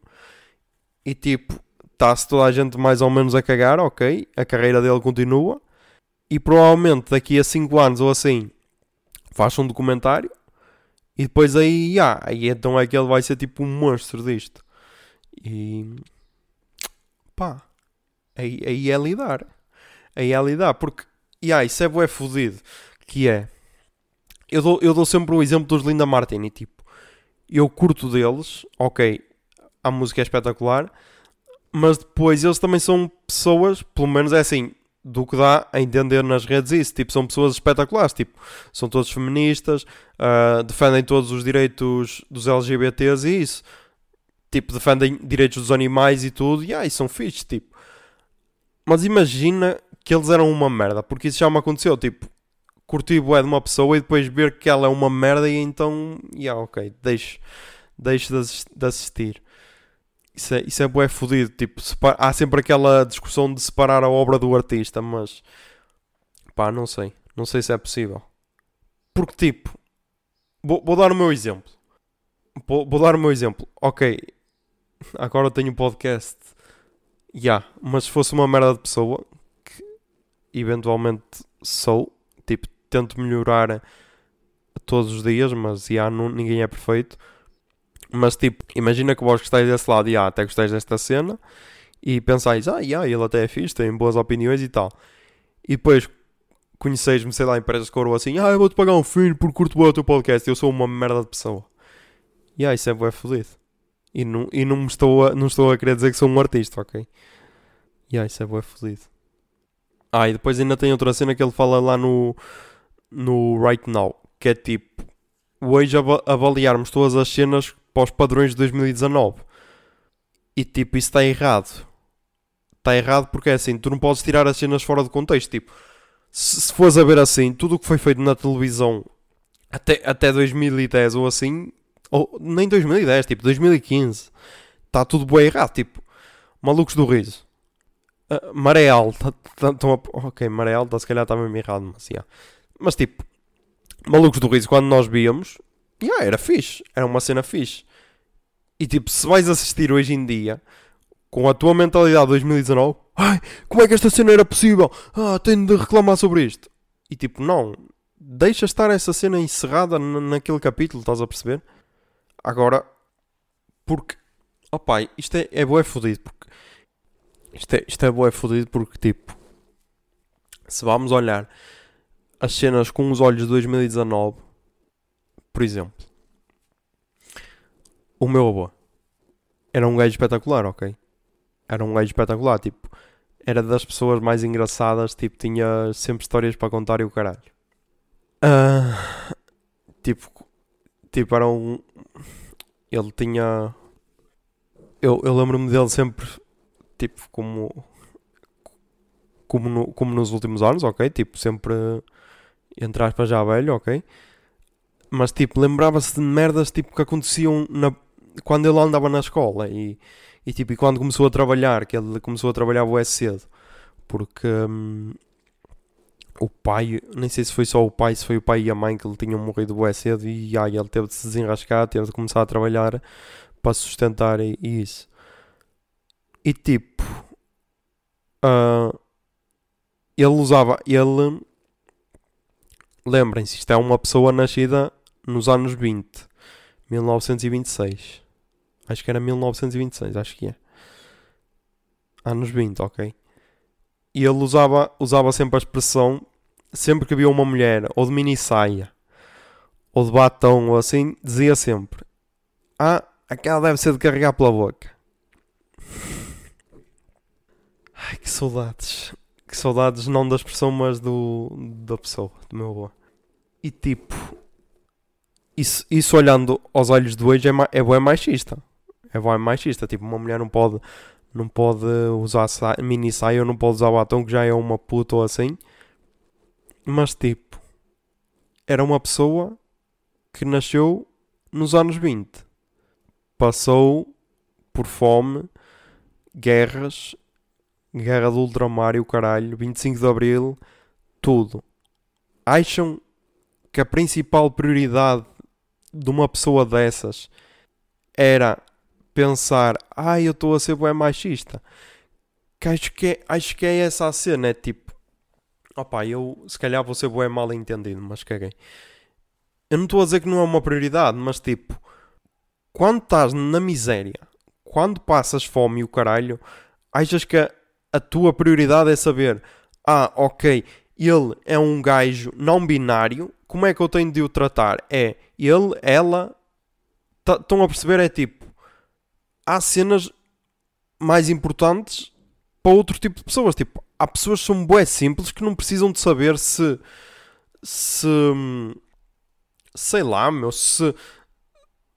E tipo, está-se toda a gente mais ou menos a cagar, ok. A carreira dele continua. E provavelmente daqui a 5 anos ou assim faz um documentário. E depois aí, ah, aí então é que ele vai ser tipo um monstro disto. E pá, aí, aí é lidar. Aí é lidar, porque yeah, isso é bué fodido. Que é, eu dou, eu dou sempre o exemplo dos Linda Martin. E tipo, eu curto deles, ok, a música é espetacular, mas depois eles também são pessoas, pelo menos é assim, do que dá a entender nas redes isso, tipo, são pessoas espetaculares, tipo, são todos feministas, ah, defendem todos os direitos dos LGBTs e isso, tipo, defendem direitos dos animais e tudo, e aí são fixes, tipo. Mas imagina que eles eram uma merda, porque isso já me aconteceu, tipo, curtir bué de uma pessoa e depois ver que ela é uma merda e então, yeah, ok, deixo, deixo de assis- de assistir. Isso é, isso é bué fodido, tipo, há sempre aquela discussão de separar a obra do artista, mas pá, não sei, não sei se é possível. Porque tipo, vou, vou dar o meu exemplo. Vou, vou dar o meu exemplo. Ok, agora eu tenho um podcast, já, mas se fosse uma merda de pessoa, que eventualmente sou, tipo, tento melhorar todos os dias, mas já, não, ninguém é perfeito. Mas tipo, imagina que vós gostais desse lado e ah, até gostais desta cena e pensais, ah, yeah, ele até é fixe, tem boas opiniões e tal. E depois conheceis-me, sei lá, empresas que assim, ah, eu vou-te pagar um filho por curto o teu podcast, eu sou uma merda de pessoa. E ah, isso é bué fodido. E não, e não estou a, não estou a querer dizer que sou um artista, ok? E ah, isso é bué fodido. Ah, e depois ainda tem outra cena que ele fala lá no, no Right Now, que é tipo, hoje ava- avaliarmos todas as cenas para os padrões de 2019. E tipo, isso está errado. Está errado porque é assim, tu não podes tirar as cenas fora do contexto. Tipo, se, se fores a ver assim, tudo o que foi feito na televisão até, até 2010 ou assim, ou nem 2010, tipo 2015, está tudo bem errado. Tipo, malucos do riso. Ah, maré alta, tá- a- ok, maré alta, se calhar está mesmo errado, mas, yeah. Mas tipo, malucos do riso, quando nós víamos, yeah, era fixe, era uma cena fixe. E tipo, se vais assistir hoje em dia, com a tua mentalidade de 2019, ai, como é que esta cena era possível? Ah, tenho de reclamar sobre isto. E tipo, não, deixa estar essa cena encerrada na- naquele capítulo, estás a perceber? Agora, porque, opá, isto é, é bué fodido, porque isto é, isto é bué fodido porque, tipo, se vamos olhar as cenas com os olhos de 2019, por exemplo, o meu avô era um gajo espetacular, ok? Era um gajo espetacular, tipo, era das pessoas mais engraçadas, tipo, tinha sempre histórias para contar e o caralho. Ah, tipo, tipo, era um. Ele tinha. Eu, eu lembro-me dele sempre, tipo, como. como, no- como nos últimos anos, ok? Tipo, sempre, entre aspas, já velho, ok? Mas, tipo, lembrava-se de merdas, tipo, que aconteciam na, quando ele andava na escola e, e, tipo, e quando começou a trabalhar, que ele começou a trabalhar bué cedo. Porque hum, o pai, nem sei se foi só o pai, se foi o pai e a mãe que ele tinham morrido bué cedo e aí ele teve de se desenrascar, teve de começar a trabalhar para sustentar e, e isso. E tipo, ah, ele usava, ele, lembrem-se, isto é uma pessoa nascida nos anos 20, 1926. Acho que era 1926, acho que é. Anos 20, ok. E ele usava, usava sempre a expressão, sempre que via uma mulher, ou de mini saia, ou de batom, ou assim, dizia sempre: Ah, aquela deve ser de carregar pela boca. Ai, que saudades. Que saudades, não da expressão, mas do, da pessoa, do meu avô. E tipo, isso, isso olhando aos olhos de hoje é, ma- é bem machista. É bem machista. Tipo, uma mulher não pode, não pode usar sa- mini saia ou não pode usar batom, que já é uma puta ou assim. Mas tipo, era uma pessoa que nasceu nos anos 20. Passou por fome, guerras, guerra do ultramar e o caralho, 25 de Abril, tudo. Acham que a principal prioridade de uma pessoa dessas era pensar, ah, eu estou a ser bem machista. Que acho que, é, acho que é essa a cena, é tipo, opá, eu se calhar vou ser bem mal entendido, mas caguei. Eu não estou a dizer que não é uma prioridade, mas tipo, quando estás na miséria, quando passas fome e o caralho, achas que a, a tua prioridade é saber, ah, ok, ele é um gajo não binário, como é que eu tenho de o tratar? É ele, ela, tá- estão a perceber? É tipo, há cenas mais importantes para outro tipo de pessoas. Tipo, há pessoas que são bué simples que não precisam de saber se, se, sei lá, meu, se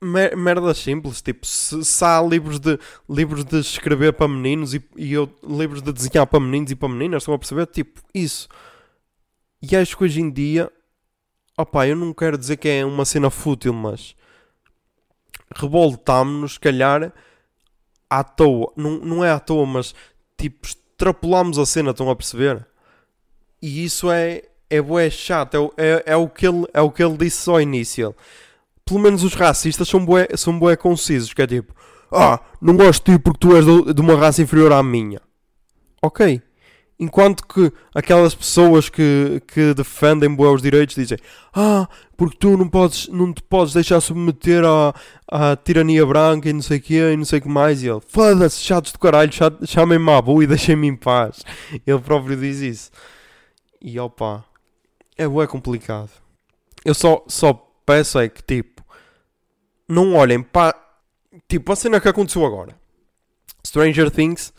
mer- merdas simples, tipo, se, se há livros de livros de escrever para meninos e, e eu, livros de desenhar para meninos e para meninas, estão a perceber? Tipo, isso. E acho que hoje em dia, opá, eu não quero dizer que é uma cena fútil, mas revoltámos-nos, se calhar, à toa. Não, não é à toa, mas tipo, extrapolamos a cena, estão a perceber? E isso é, é bué chato, é, é, é, o que ele, é o que ele disse ao início. Pelo menos os racistas são bué, são bué concisos, que é tipo, ah, não gosto de ti porque tu és de uma raça inferior à minha. Ok. Enquanto que aquelas pessoas que, que defendem bué os direitos dizem Ah, porque tu não, podes, não te podes deixar submeter à, à tirania branca e não sei o quê e não sei o que mais. E ele, foda-se, chatos do caralho, chamem-me à boa e deixem-me em paz. Ele próprio diz isso. E opa, é bué complicado. Eu só, só peço é que tipo, não olhem para. Tipo, a cena que aconteceu agora. Stranger Things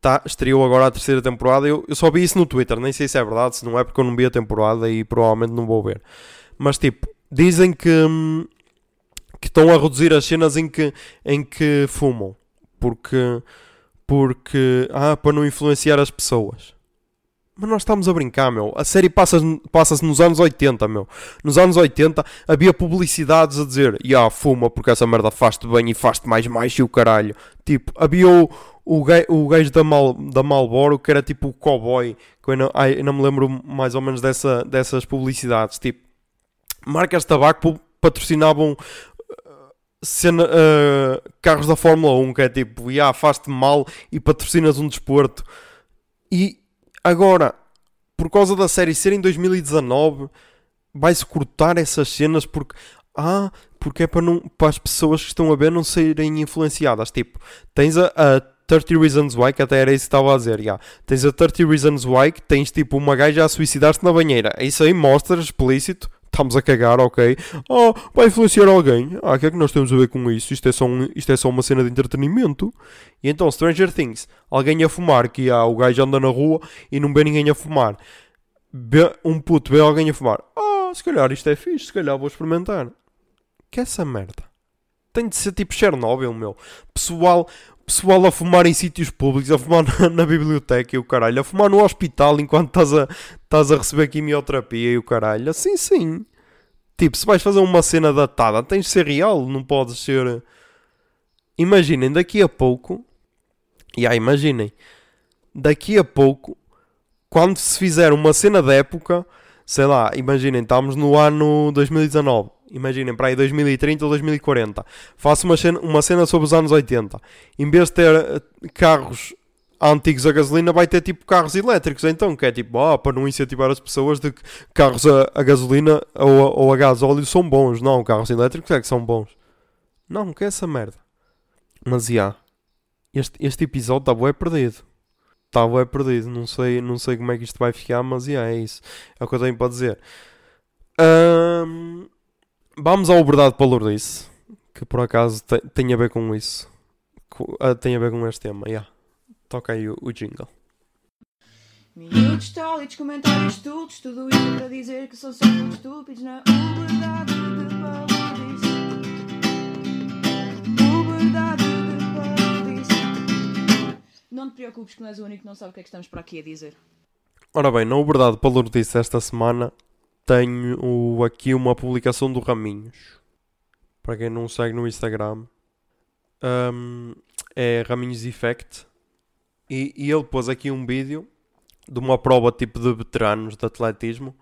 tá, estreou agora a terceira temporada. Eu, eu só vi isso no Twitter, nem sei se é verdade, se não é porque eu não vi a temporada e provavelmente não vou ver. Mas tipo, dizem que, hum, que estão a reduzir as cenas em que, em que fumam. Porque, porque, ah, para não influenciar as pessoas. Mas nós estamos a brincar, meu. A série passa- passa-se nos anos 80, meu. Nos anos 80 havia publicidades a dizer Ya, fuma porque essa merda faz-te bem e faz-te mais mais e o caralho. Tipo, havia o, o, gai- o gajo da, Mal, da Malboro que era tipo o cowboy. Que eu, não, ai, eu não me lembro mais ou menos dessa, dessas publicidades. Tipo, marcas de tabaco patrocinavam uh, cena, uh, carros da Fórmula 1, que é tipo, Ya, faz-te mal e patrocinas um desporto. E agora, por causa da série ser em 2019, vai-se cortar essas cenas porque. Ah, porque é para, não, para as pessoas que estão a ver não serem influenciadas. Tipo, tens a, a 30 Reasons Why, que até era isso que estava a dizer. já. Tens a 30 Reasons Why que tens tipo uma gaja a suicidar-se na banheira. Isso aí mostra explícito. Estamos a cagar, ok. Oh, vai influenciar alguém. Ah, o que é que nós temos a ver com isso? Isto é só, um- isto é só uma cena de entretenimento. E então, Stranger Things, alguém a fumar, que há o gajo anda na rua e não vê ninguém a fumar. Um puto vê alguém a fumar. Ah, se calhar isto é fixe, se calhar vou experimentar. Que é essa merda? Tem de ser tipo Chernobyl, meu. Pessoal, pessoal a fumar em sítios públicos, a fumar na, na biblioteca e o caralho, a fumar no hospital enquanto estás a, estás a receber quimioterapia e o caralho. Assim, sim. Tipo, se vais fazer uma cena datada, tens de ser real, não podes ser. Imaginem, daqui a pouco. E aí, imaginem, daqui a pouco, quando se fizer uma cena da época, sei lá, imaginem, estamos no ano 2019. Imaginem, para aí 2030 ou 2040. Faço uma cena, uma cena sobre os anos 80. Em vez de ter eh, carros antigos a gasolina, vai ter tipo carros elétricos. Então, que é tipo, ah, para não incentivar as pessoas de que carros a, a gasolina ou a, ou a gás óleo são bons. Não, carros elétricos é que são bons. Não, que é essa merda. Mas, já. Este, este episódio está bué perdido. Está bué perdido. Não sei, não sei como é que isto vai ficar, mas, já, é isso. É o que eu tenho para dizer. Ahm, vamos ao Verdade para Lourdes. Que por acaso te- tem a ver com isso. Ah, tem a ver com este tema, já. Toca aí o, o jingle. Minutos, tólitos, comentários, estúpidos, tudo isto para dizer que são só muito estúpidos na uberdade de Paludice. Uberdade de Paludice. Não te preocupes que não és o único que não sabe o que é que estamos para aqui a dizer. Ora bem, na Verdade para Lourdes esta semana tenho aqui uma publicação do Raminhos. Para quem não segue no Instagram, ahm, é Raminhos Effect. E, e ele pôs aqui um vídeo de uma prova tipo de veteranos de atletismo.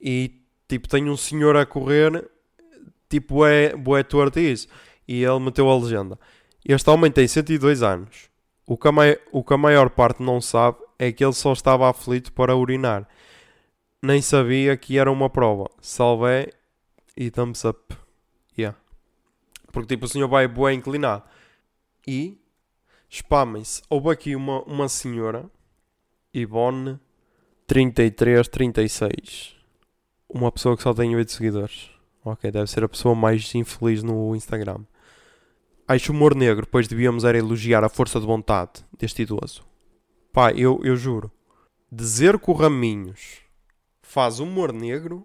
E tipo, tem um senhor a correr, tipo, é bué torto e ele meteu a legenda. Este homem tem 102 anos. O que, a o que a maior parte não sabe é que ele só estava aflito para urinar. Nem sabia que era uma prova. Salve e thumbs up. Yeah. Porque tipo, o senhor vai bué inclinado. E spamem-se. Houve aqui uma, uma senhora, Ivone, 33, 36. Uma pessoa que só tem 8 seguidores. Ok, deve ser a pessoa mais infeliz no Instagram. Acho humor negro, pois devíamos era elogiar a força de vontade deste idoso. Pá, eu, eu juro. Dizer que o Raminhos faz humor negro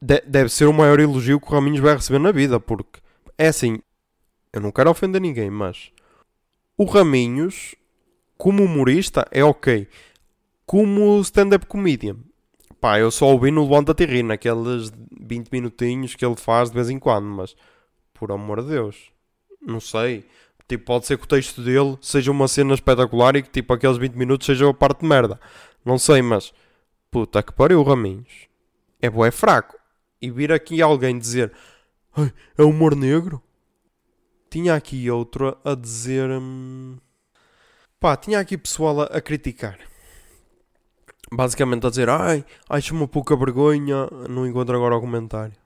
de- deve ser o maior elogio que o Raminhos vai receber na vida, porque é assim, eu não quero ofender ninguém, mas o Raminhos, como humorista, é ok. Como stand-up comedian, pá, eu só ouvi no Levanta Ri, naqueles 20 minutinhos que ele faz de vez em quando, mas por amor de Deus, não sei. Tipo, pode ser que o texto dele seja uma cena espetacular e que tipo aqueles 20 minutos seja a parte de merda. Não sei, mas puta que pariu, Raminhos. É bué fraco. E vir aqui alguém dizer "Ai, é humor negro? Tinha aqui outro a dizer. hum, Pá, tinha aqui pessoal a, a criticar. Basicamente a dizer, ai, acho uma pouca vergonha. Não encontro agora o comentário.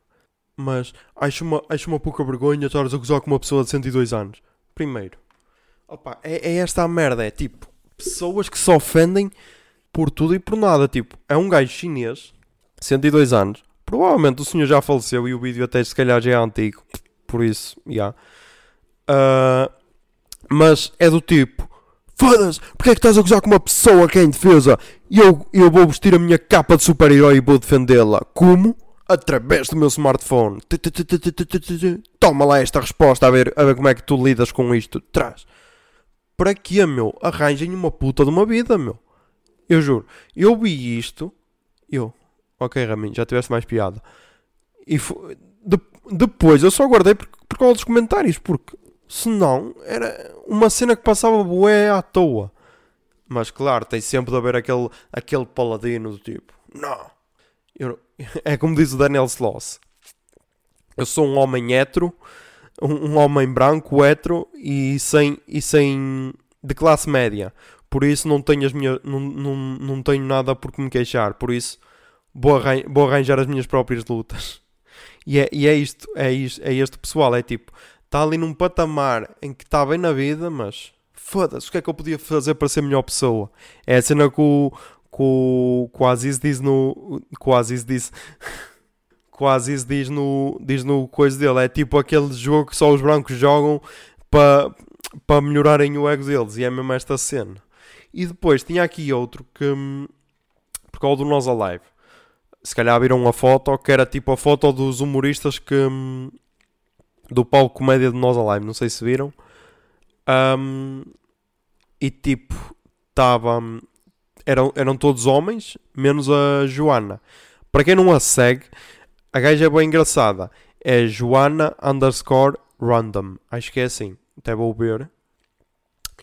Mas acho uma, acho uma pouca vergonha estares a gozar com uma pessoa de 102 anos. Primeiro, opa, é, é esta a merda. É tipo, pessoas que se ofendem por tudo e por nada. Tipo, é um gajo chinês, 102 anos. Provavelmente o senhor já faleceu e o vídeo até se calhar já é antigo. Por isso, já. Ah, mas é do tipo, foda-se, porque é que estás a gozar com uma pessoa que é indefesa? E eu, eu vou vestir a minha capa de super-herói e vou defendê-la. Como? Através do meu smartphone. Toma lá esta resposta a ver, a ver como é que tu lidas com isto. Traz. Para quê, meu? Arranjem uma puta de uma vida, meu. Eu juro. Eu vi isto. Eu. Ok, Raminho, já tiveste mais piada. E de- depois eu só guardei por, por causa dos comentários, porque senão era uma cena que passava bué à toa. Mas claro, tem sempre de haver aquele, aquele paladino do tipo, não. Eu- é como diz o Daniel Sloss. Eu sou um homem hétero, um, um homem branco, hétero e sem, e sem de classe média. Por isso não tenho, as minhas, não, não, não tenho nada por que me queixar. Por isso vou, arran- vou arranjar as minhas próprias lutas. E é, e é isto, é isto, é este pessoal, é tipo, está ali num patamar em que está bem na vida, mas foda-se, o que é que eu podia fazer para ser melhor pessoa? É a cena que o, que o, que o Aziz diz no. Que o diz. que o diz no, diz no coisa dele. É tipo aquele jogo que só os brancos jogam para para melhorarem o ego deles. E é mesmo esta cena. E depois tinha aqui outro que. hum, Por causa do Nós Alive. Se calhar viram uma foto que era tipo a foto dos humoristas que. hum, Do palco comédia de Nós Alive. Não sei se viram. Ahm, e tipo, estava. Eram, eram todos homens, menos a Joana. Para quem não a segue, a gaja é bem engraçada. É Joana underscore random. Acho que é assim. Até vou ver.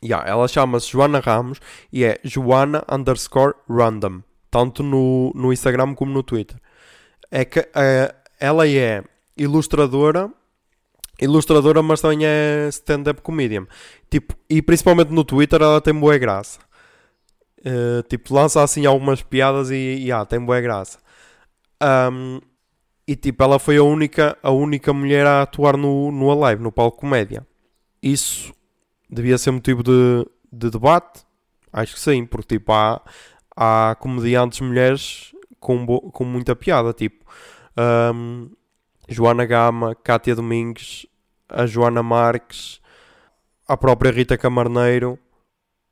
Yeah, ela chama-se Joana Ramos e é Joana underscore random. Tanto no, no Instagram como no Twitter. É que eh, ela é ilustradora. Ilustradora, mas também é stand-up comedian. Tipo, e principalmente no Twitter ela tem boa graça. Eh, tipo, lança assim algumas piadas e, e ah, tem boa graça. Ahm, e tipo, ela foi a única, a única mulher a atuar no, no Alive, no palco comédia. Isso devia ser motivo de, de debate? Acho que sim, porque tipo, há, há comediantes mulheres com, com muita piada, tipo ahm, Joana Gama, Cátia Domingues, a Joana Marques, a própria Rita Camarneiro.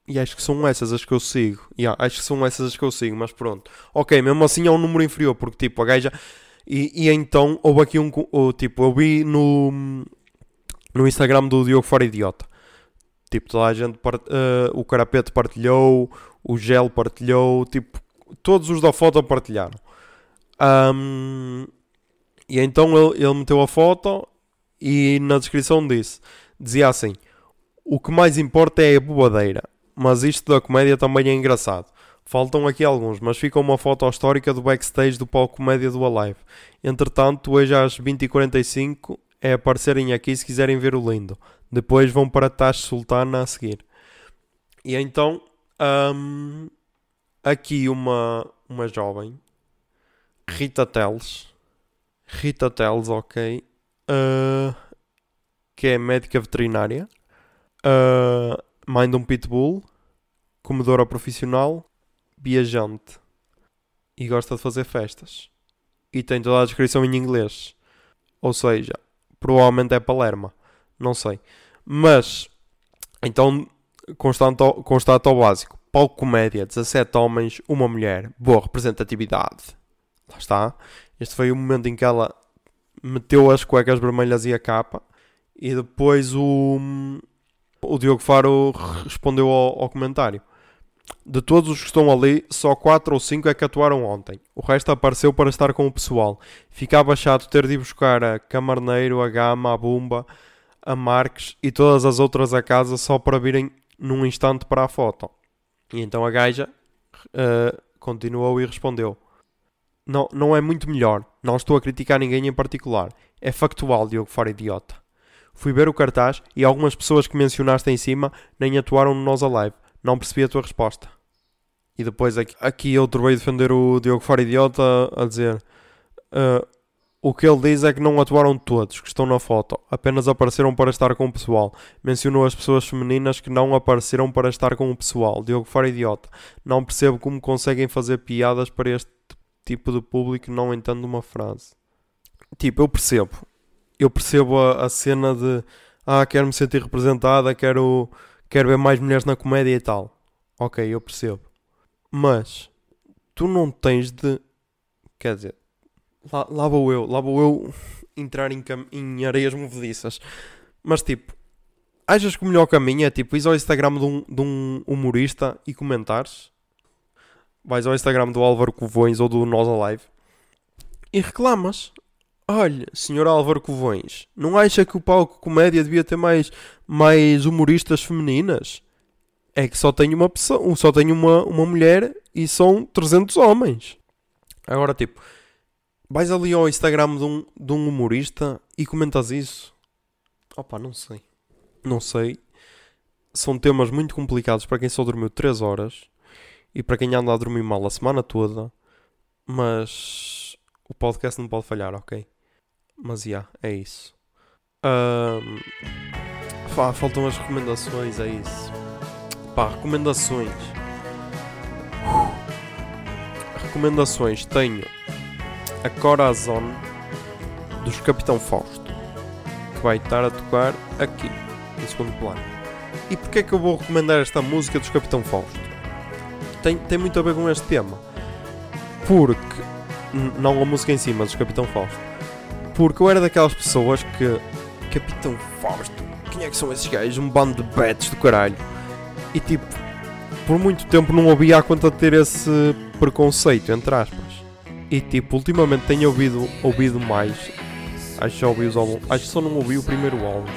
E acho que são essas as que eu sigo. Yeah, acho que são essas as que eu sigo, mas pronto. Ok, mesmo assim é um número inferior, porque tipo, a gaja. E, e então houve aqui um. oh, tipo, eu vi no, no Instagram do Diogo Fora Idiota. Tipo, toda a gente. part- eh, o Carapete partilhou, o Gel partilhou, tipo, todos os da foto partilharam. Ahm, e então ele, ele meteu a foto e na descrição disse: dizia assim: O que mais importa é a bobadeira, mas isto da comédia também é engraçado. Faltam aqui alguns, mas fica uma foto histórica do backstage do palco comédia do Alive. Entretanto, hoje às 20h45 é aparecerem aqui se quiserem ver o lindo. Depois vão para Tash Sultana a seguir. E então, hum, aqui uma, uma jovem, Rita Teles, Rita Teles, ok, uh, que é médica veterinária, uh, mãe de um pitbull, comedora profissional, viajante e gosta de fazer festas. E tem toda a descrição em inglês. Ou seja, provavelmente é Palerma. Não sei. Mas, então, constante ao- constata ao básico. Palco comédia, 17 homens, uma mulher. Boa representatividade. Lá está. Este foi o momento em que ela meteu as cuecas vermelhas e a capa. E depois o, o Diogo Faro respondeu ao, ao comentário. De todos os que estão ali, só 4 ou 5 é que atuaram ontem. O resto apareceu para estar com o pessoal. Ficava chato ter de ir buscar a Camarneiro, a Gama, a Bumba, a Marques e todas as outras a casa só para virem num instante para a foto. E então a gaja eh, continuou e respondeu: não, não é muito melhor. Não estou a criticar ninguém em particular. É factual, Diogo Faro Idiota. Fui ver o cartaz e algumas pessoas que mencionaste em cima nem atuaram no Nós Alive. Não percebi a tua resposta. E depois aqui, aqui outro veio defender o Diogo Faro Idiota a dizer: "Ah, O que ele diz é que não atuaram todos que estão na foto, apenas apareceram para estar com o pessoal. Mencionou as pessoas femininas que não apareceram para estar com o pessoal. Diogo Faro Idiota. Não percebo como conseguem fazer piadas para este tipo de público, não entendo uma frase. Tipo, eu percebo. Eu percebo a, a cena de ah, quero me sentir representada, quero, quero ver mais mulheres na comédia e tal. Ok, eu percebo. Mas tu não tens de. Quer dizer, lá, lá vou eu, lá vou eu entrar em, em areias movediças. Mas tipo, achas que o melhor caminho é tipo ir ao Instagram de um, de um humorista e comentares? Vais ao Instagram do Álvaro Covões ou do Nós Alive e reclamas. Olha, senhor Álvaro Covões, não acha que o palco comédia devia ter mais, mais humoristas femininas? É que só tem uma pessoa, só tem uma, uma mulher e são 300 homens. Agora, tipo, vais ali ao Instagram de um, de um humorista e comentas isso? Opa, não sei. Não sei. São temas muito complicados para quem só dormiu 3 horas e para quem anda a dormir mal a semana toda. Mas o podcast não pode falhar, ok? Mas já, é isso. Pá, faltam as recomendações, é isso. Pá, recomendações. Recomendações. Tenho a Corazon dos Capitão Fausto, que vai estar a tocar aqui, em segundo plano. E porquê é que eu vou recomendar esta música dos Capitão Fausto? Tem, tem muito a ver com este tema. Porque, não a música em si, mas Capitão Fausto. Porque eu era daquelas pessoas que. Capitão Fausto? Quem é que são esses gajos? Um bando de betos do caralho. E tipo, por muito tempo não ouvia a conta de ter esse preconceito, entre aspas. E tipo, ultimamente tenho ouvido, ouvido mais. Acho que já ouvi os álbuns. Acho que só não ouvi o primeiro álbum.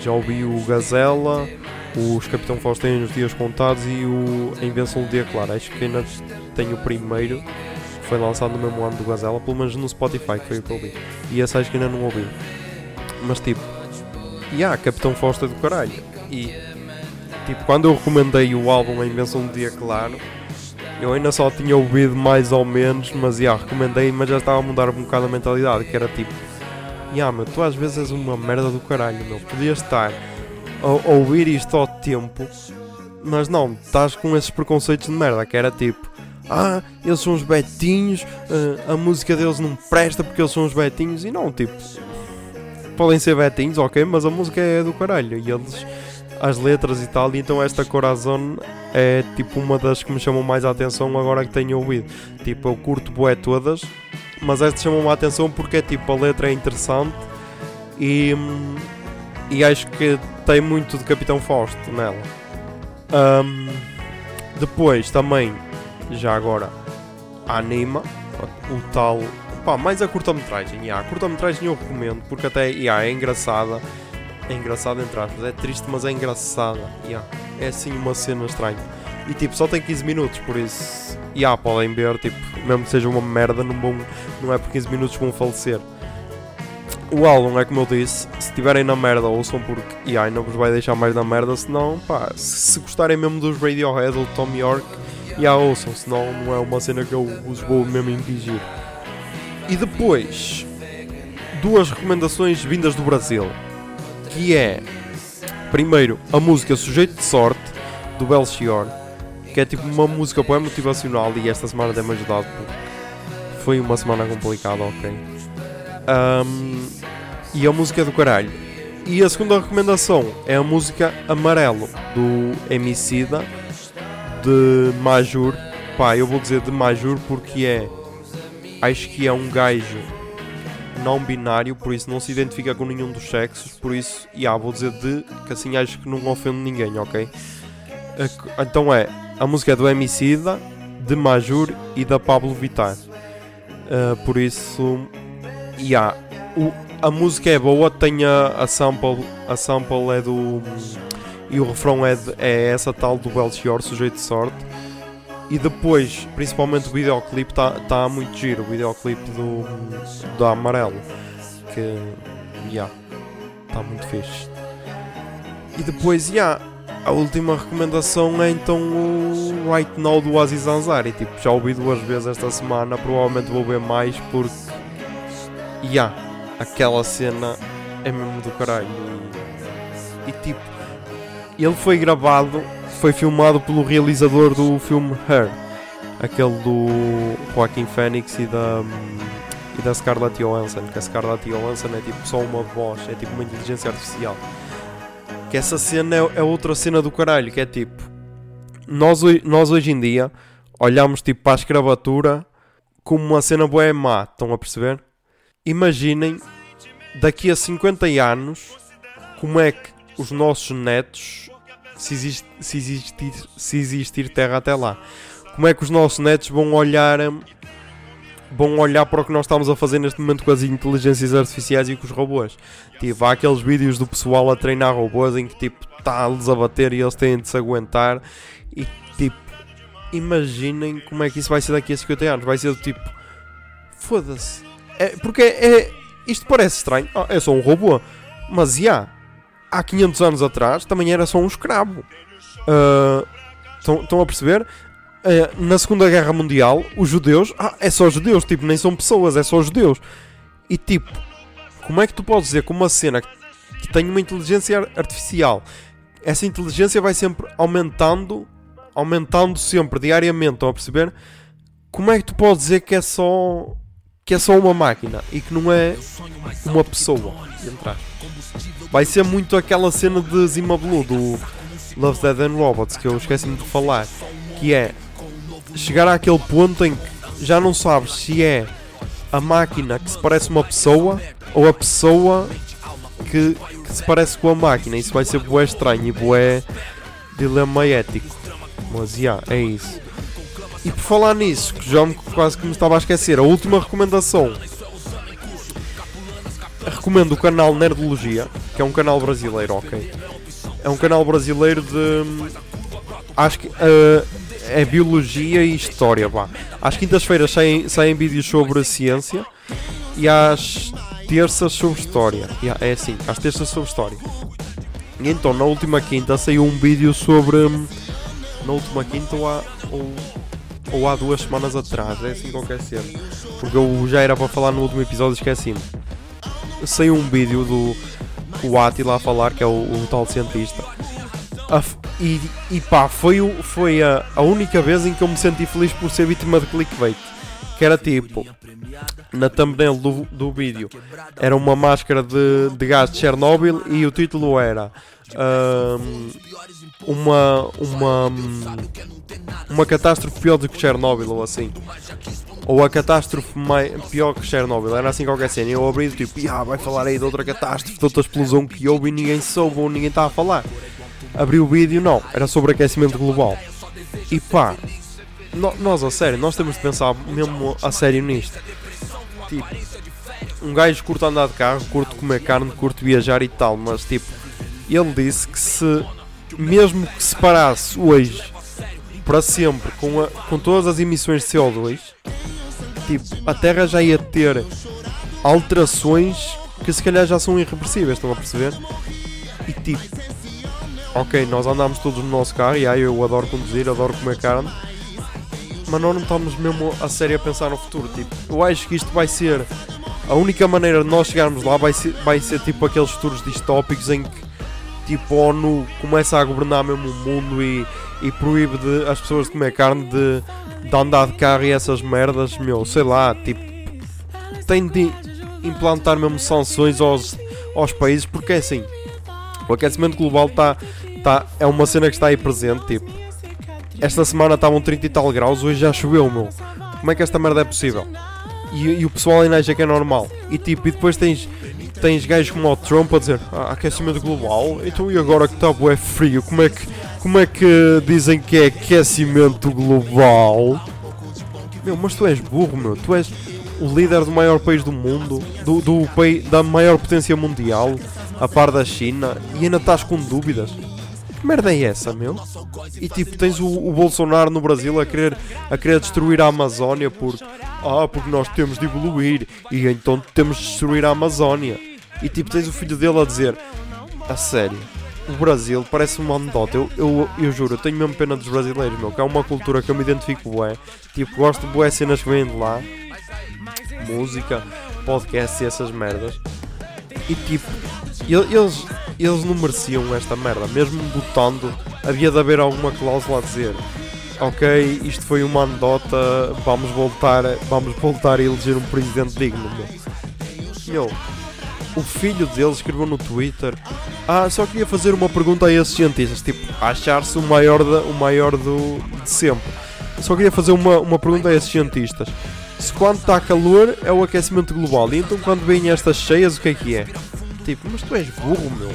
Já ouvi o Gazela, os Capitão Fausto têm os dias contados e o A Invenção do Dia Claro. Acho que ainda tenho o primeiro. Foi lançado no mesmo ano do Gazela, pelo menos no Spotify, que foi o que eu ouvi. E esse acho que ainda não ouvi. Mas tipo, e há Capitão Fausto do caralho. E tipo, quando eu recomendei o álbum A Invenção do Dia Claro, eu ainda só tinha ouvido mais ou menos, mas já recomendei, mas já estava a mudar um bocado a mentalidade, que era tipo, Ya, meu, tu às vezes és uma merda do caralho, meu. Podias estar a, ouvir isto ao tempo, mas não, estás com esses preconceitos de merda, que era tipo, ah, eles são os betinhos, ah, a música deles não presta porque eles são os betinhos, e não, tipo, podem ser betinhos, ok, mas a música é do caralho, e eles, as letras e tal, e então esta Corazon é tipo uma das que me chamam mais a atenção agora que tenho ouvido. Tipo, eu curto bué todas, mas esta chamou-me a atenção porque é tipo a letra é interessante e, e acho que tem muito de Capitão Fausto nela. Hum, depois também, já agora, Anima, o tal. Pá, mais a curta-metragem. Yeah, a curta-metragem eu recomendo porque até yeah, é engraçada. É engraçada entre aspas, é triste, mas é engraçada. Yeah, é assim uma cena estranha. E tipo, só tem 15 minutos, por isso. Yeah, podem ver, tipo, mesmo que seja uma merda, não, vão, não é por 15 minutos que vão falecer. O álbum é como eu disse, se estiverem na merda, ouçam porque yeah, não vos vai deixar mais na merda, senão, pá, se gostarem mesmo dos Radiohead ou Tom York, yeah, ouçam, senão não é uma cena que eu vos vou mesmo impingir. E depois, duas recomendações vindas do Brasil, que é, primeiro, a música Sujeito de Sorte, do Belchior, que é tipo uma música bem motivacional e esta semana tem-me ajudado porque foi uma semana complicada, ok? Um, e a música é do caralho. E a segunda recomendação é a música Amarelo do Emicida de Majur. Pá, eu vou dizer de Majur porque é. Acho que é um gajo não binário, por isso não se identifica com nenhum dos sexos. Por isso, yeah, vou dizer de, que assim acho que não ofende ninguém, ok? Então é a música é do Emicida, de Majur e da Pablo Vittar. Uh, por isso, yeah, o, a música é boa, tem a, a sample, a sample é do. E o refrão é, de- é essa tal do Belchior, sujeito de sorte. E depois, principalmente o videoclipe, está tá muito giro. O videoclipe do, do Amarelo. Que. Yeah, está muito fixe. E depois, yeah, a última recomendação é então o Right Now do Aziz Ansari. Tipo, já ouvi duas vezes esta semana, provavelmente vou ver mais porque. Yeah, aquela cena é mesmo do caralho. E, e, tipo, ele foi gravado, foi filmado pelo realizador do filme Her, aquele do Joaquin Phoenix e da. E da Scarlett Johansson, que a Scarlett Johansson é tipo só uma voz, é tipo uma inteligência artificial. Que essa cena é, é outra cena do caralho, que é tipo. Nós, nós hoje em dia olhamos tipo para a escravatura como uma cena boa má, estão a perceber? Imaginem daqui a 50 anos como é que os nossos netos, se, existe, se, existir, se existir terra até lá, como é que os nossos netos vão olhar hum, vão olhar para o que nós estamos a fazer neste momento com as inteligências artificiais e com os robôs. Tipo, há aqueles vídeos do pessoal a treinar robôs em que tipo está-lhes a bater e eles têm de se aguentar e tipo, imaginem como é que isso vai ser daqui a 50 anos. Vai ser do tipo, foda-se. É, porque é, isto parece estranho, Ah, é só um robô, mas já, há 500 anos atrás também era só um escravo. Ah, Estão estão a perceber? Eh, na Segunda Guerra Mundial, os judeus, ah, é só judeus, tipo, nem são pessoas, é só judeus. E tipo, como é que tu podes dizer que uma cena que tem uma inteligência ar- artificial, essa inteligência vai sempre aumentando, aumentando sempre, diariamente, estão a perceber? Como é que tu podes dizer que é só que é só uma máquina e que não é uma pessoa? entre aspas? Vai ser muito aquela cena de Zima Blue do Love Dead and Robots que eu esqueci-me de falar, que é chegar àquele ponto em que já não sabes se é a máquina que se parece uma pessoa ou a pessoa que, que se parece com a máquina. Isso vai ser bué estranho e bué dilema ético. Mas, já, é isso. E por falar nisso, que já me, quase que me estava a esquecer, a última recomendação. Recomendo o canal Nerdologia, que é um canal brasileiro, ok? É um canal brasileiro de. Acho que. eh, é biologia e história, vá. Às quintas-feiras saem, saem vídeos sobre ciência e às terças sobre história. Yeah, é assim, às terças sobre história. E então, na última quinta saiu um vídeo sobre. hum, Na última quinta ou ou, ou há duas semanas atrás, é assim qualquer cena. Porque eu já era para falar no último episódio esqueci-me. Saiu um vídeo do o Attila a falar, que é o, o tal cientista. A e, e pá, foi, o- foi a, a única vez em que eu me senti feliz por ser vítima de clickbait. Que era tipo, na thumbnail do, do vídeo, era uma máscara de, de gás de Chernobyl e o título era ahm, uma, uma, uma catástrofe pior do que Chernobyl ou assim. Ou a catástrofe mai, pior que Chernobyl, era assim qualquer cena. Eu abri tipo, ah, vai falar aí de outra catástrofe, de outra explosão que houve e ninguém soube ou ninguém está a falar. Abri o vídeo, não, era sobre aquecimento global. E pá, no- nós a sério, nós temos de pensar mesmo a sério nisto. Tipo, um gajo curte andar de carro, curte comer carne, curte viajar e tal, mas tipo, ele disse que se, mesmo que se parasse hoje para sempre com, a- com todas as emissões de CO2, tipo, a Terra já ia ter alterações que se calhar já são irreversíveis, estão a perceber? E tipo, ok, nós andamos todos no nosso carro, e aí eu adoro conduzir, adoro comer carne, mas nós não estamos mesmo a sério a pensar no futuro. Tipo, eu acho que isto vai ser a única maneira de nós chegarmos lá vai ser, vai ser tipo aqueles futuros distópicos em que tipo a ONU começa a governar mesmo o mundo e, e proíbe de, as pessoas de comer carne de, de andar de carro e essas merdas, meu, sei lá, tipo tem de implantar mesmo sanções aos, aos países porque é assim o aquecimento global tá, tá, é uma cena que está aí presente, tipo esta semana estavam 30 e tal graus, hoje já choveu, meu. Como é que esta merda é possível? E, e o pessoal ainda acha que é normal. E tipo, e depois tens, tens gajos como o Trump a dizer ah, aquecimento global, então e agora que está bué frio, como é que, como é que dizem que é aquecimento global? Meu, mas tu és burro, meu. Tu és o líder do maior país do mundo, do, do país, da maior potência mundial, a par da China, e ainda estás com dúvidas. Que merda é essa, meu? E tipo, tens o, o Bolsonaro no Brasil a querer, a querer destruir a Amazónia porque, ah, porque nós temos de evoluir e então temos de destruir a Amazónia. E tipo, tens o filho dele a dizer, a sério, o Brasil parece uma anedota. Eu, eu, eu juro, eu tenho mesmo pena dos brasileiros, meu, que é uma cultura que eu me identifico bué. Tipo, gosto de bué cenas que vêm de lá, música, podcast e essas merdas. E tipo, ele- eles, eles não mereciam esta merda, mesmo botando, havia de haver alguma cláusula a dizer ok, isto foi uma anedota, vamos voltar, vamos voltar a eleger um presidente digno, meu. Meu, o filho dele escreveu no Twitter Ah, só queria fazer uma pergunta a esses cientistas Tipo, achar-se o maior, da, o maior do, de sempre Só queria fazer uma, uma pergunta a esses cientistas Se quando está calor é o aquecimento global E então quando vêm estas cheias o que é que é? Tipo, mas tu és burro, meu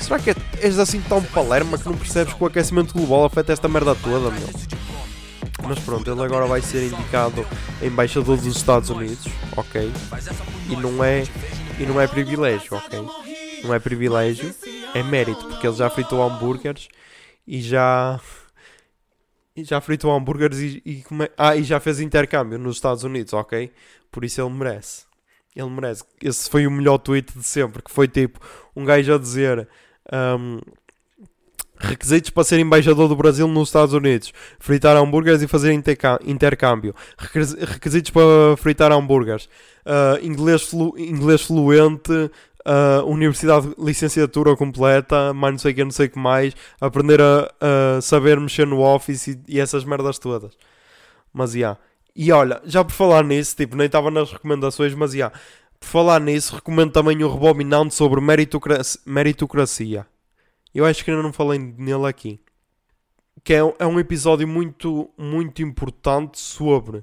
Será que és assim tão palerma que não percebes que o aquecimento global afeta esta merda toda, meu? Mas pronto, ele agora vai ser indicado embaixador dos Estados Unidos, ok? E não é, e não é privilégio, ok? Não é privilégio, é mérito, porque ele já fritou hambúrgueres e já e já fritou hambúrgueres e, e come- ah, e já fez intercâmbio nos Estados Unidos, ok? Por isso ele merece. Ele merece. Esse foi o melhor tweet de sempre, que foi tipo um gajo a dizer ahm, requisitos para ser embaixador do Brasil nos Estados Unidos, fritar hambúrgueres e fazer intercâmbio, Requis- requisitos para fritar hambúrgueres, ah, inglês, flu- inglês fluente, ah, universidade de licenciatura completa, mais não sei o que, não sei que mais, aprender a, a saber mexer no Office e, e essas merdas todas. Mas, já. E olha, já por falar nisso, tipo, nem estava nas recomendações, mas, já. Por falar nisso, recomendo também o Rebobinando sobre meritocracia. meritocracia. Eu acho que ainda não falei nele aqui. Que é, é um episódio muito, muito importante sobre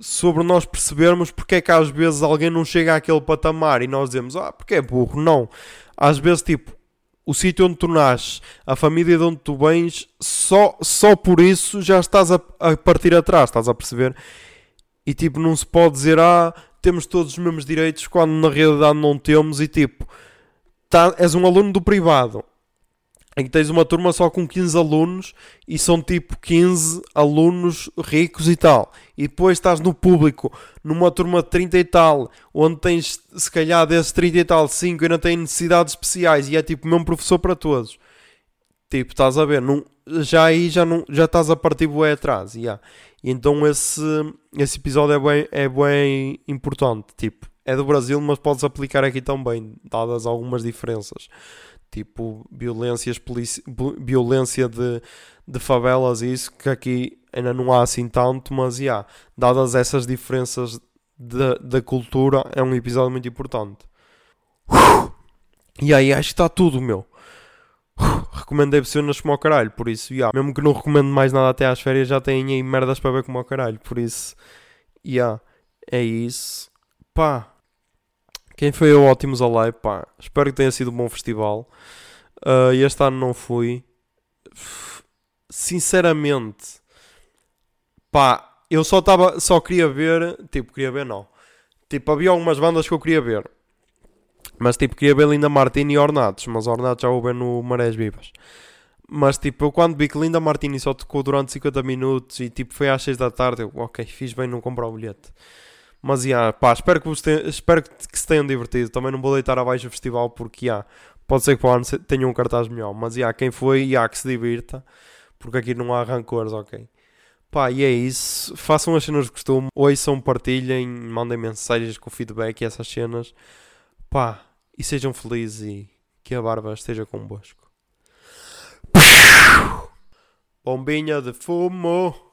sobre nós percebermos porque é que às vezes alguém não chega àquele patamar e nós dizemos, ah, porque é burro. Não. às vezes, tipo, o sítio onde tu nasces, a família de onde tu vens, só, só por isso já estás a, a partir atrás, estás a perceber? E tipo, não se pode dizer, ah, temos todos os mesmos direitos, quando na realidade não temos, e tipo, tá, és um aluno do privado, em que tens uma turma só com 15 alunos e são tipo 15 alunos ricos e tal. E depois estás no público, numa turma de 30 e tal, onde tens se calhar desses 30 e tal, 5 ainda têm necessidades especiais e é tipo o mesmo professor para todos. Tipo, estás a ver, não, já aí já, não, já estás a partir bué atrás. Yeah. E então esse, esse episódio é bem, é bem importante. Tipo, é do Brasil, mas podes aplicar aqui também, dadas algumas diferenças tipo violências violência de, de favelas e isso que aqui ainda não há assim tanto, mas yeah, dadas essas diferenças da cultura, é um episódio muito importante. E aí acho que está tudo, meu. Recomendei cenas como ao caralho, por isso, yeah. mesmo que não recomendo mais nada até às férias, já tenho aí merdas para ver como ao caralho, por isso, yeah, é isso. Pá, quem foi o Ótimos Alive, pá, espero que tenha sido um bom festival. Uh, este ano não fui. Sinceramente, pá, eu só estava, só queria ver, tipo, queria ver não. Tipo, havia algumas bandas que eu queria ver. Mas tipo, queria ver Linda Martini e Ornatos, mas Ornatos já vou ver no Marés Vivas. Mas tipo, eu quando vi que Linda Martini só tocou durante 50 minutos e tipo foi às 6 da tarde, eu, ok, fiz bem não comprar o bilhete. Mas, yeah, pá, espero que, tenham, espero que se tenham divertido. Também não vou deitar abaixo o festival porque, yeah, pode ser que para o ano tenha um cartaz melhor. Mas, yeah, quem foi, yeah, que se divirta. Porque aqui não há rancores, ok? Pá, e é isso. Façam as cenas de costume. Ouçam, partilhem, mandem mensagens com feedback e essas cenas. Pá, e sejam felizes e que a barba esteja convosco. Bombinha de fumo.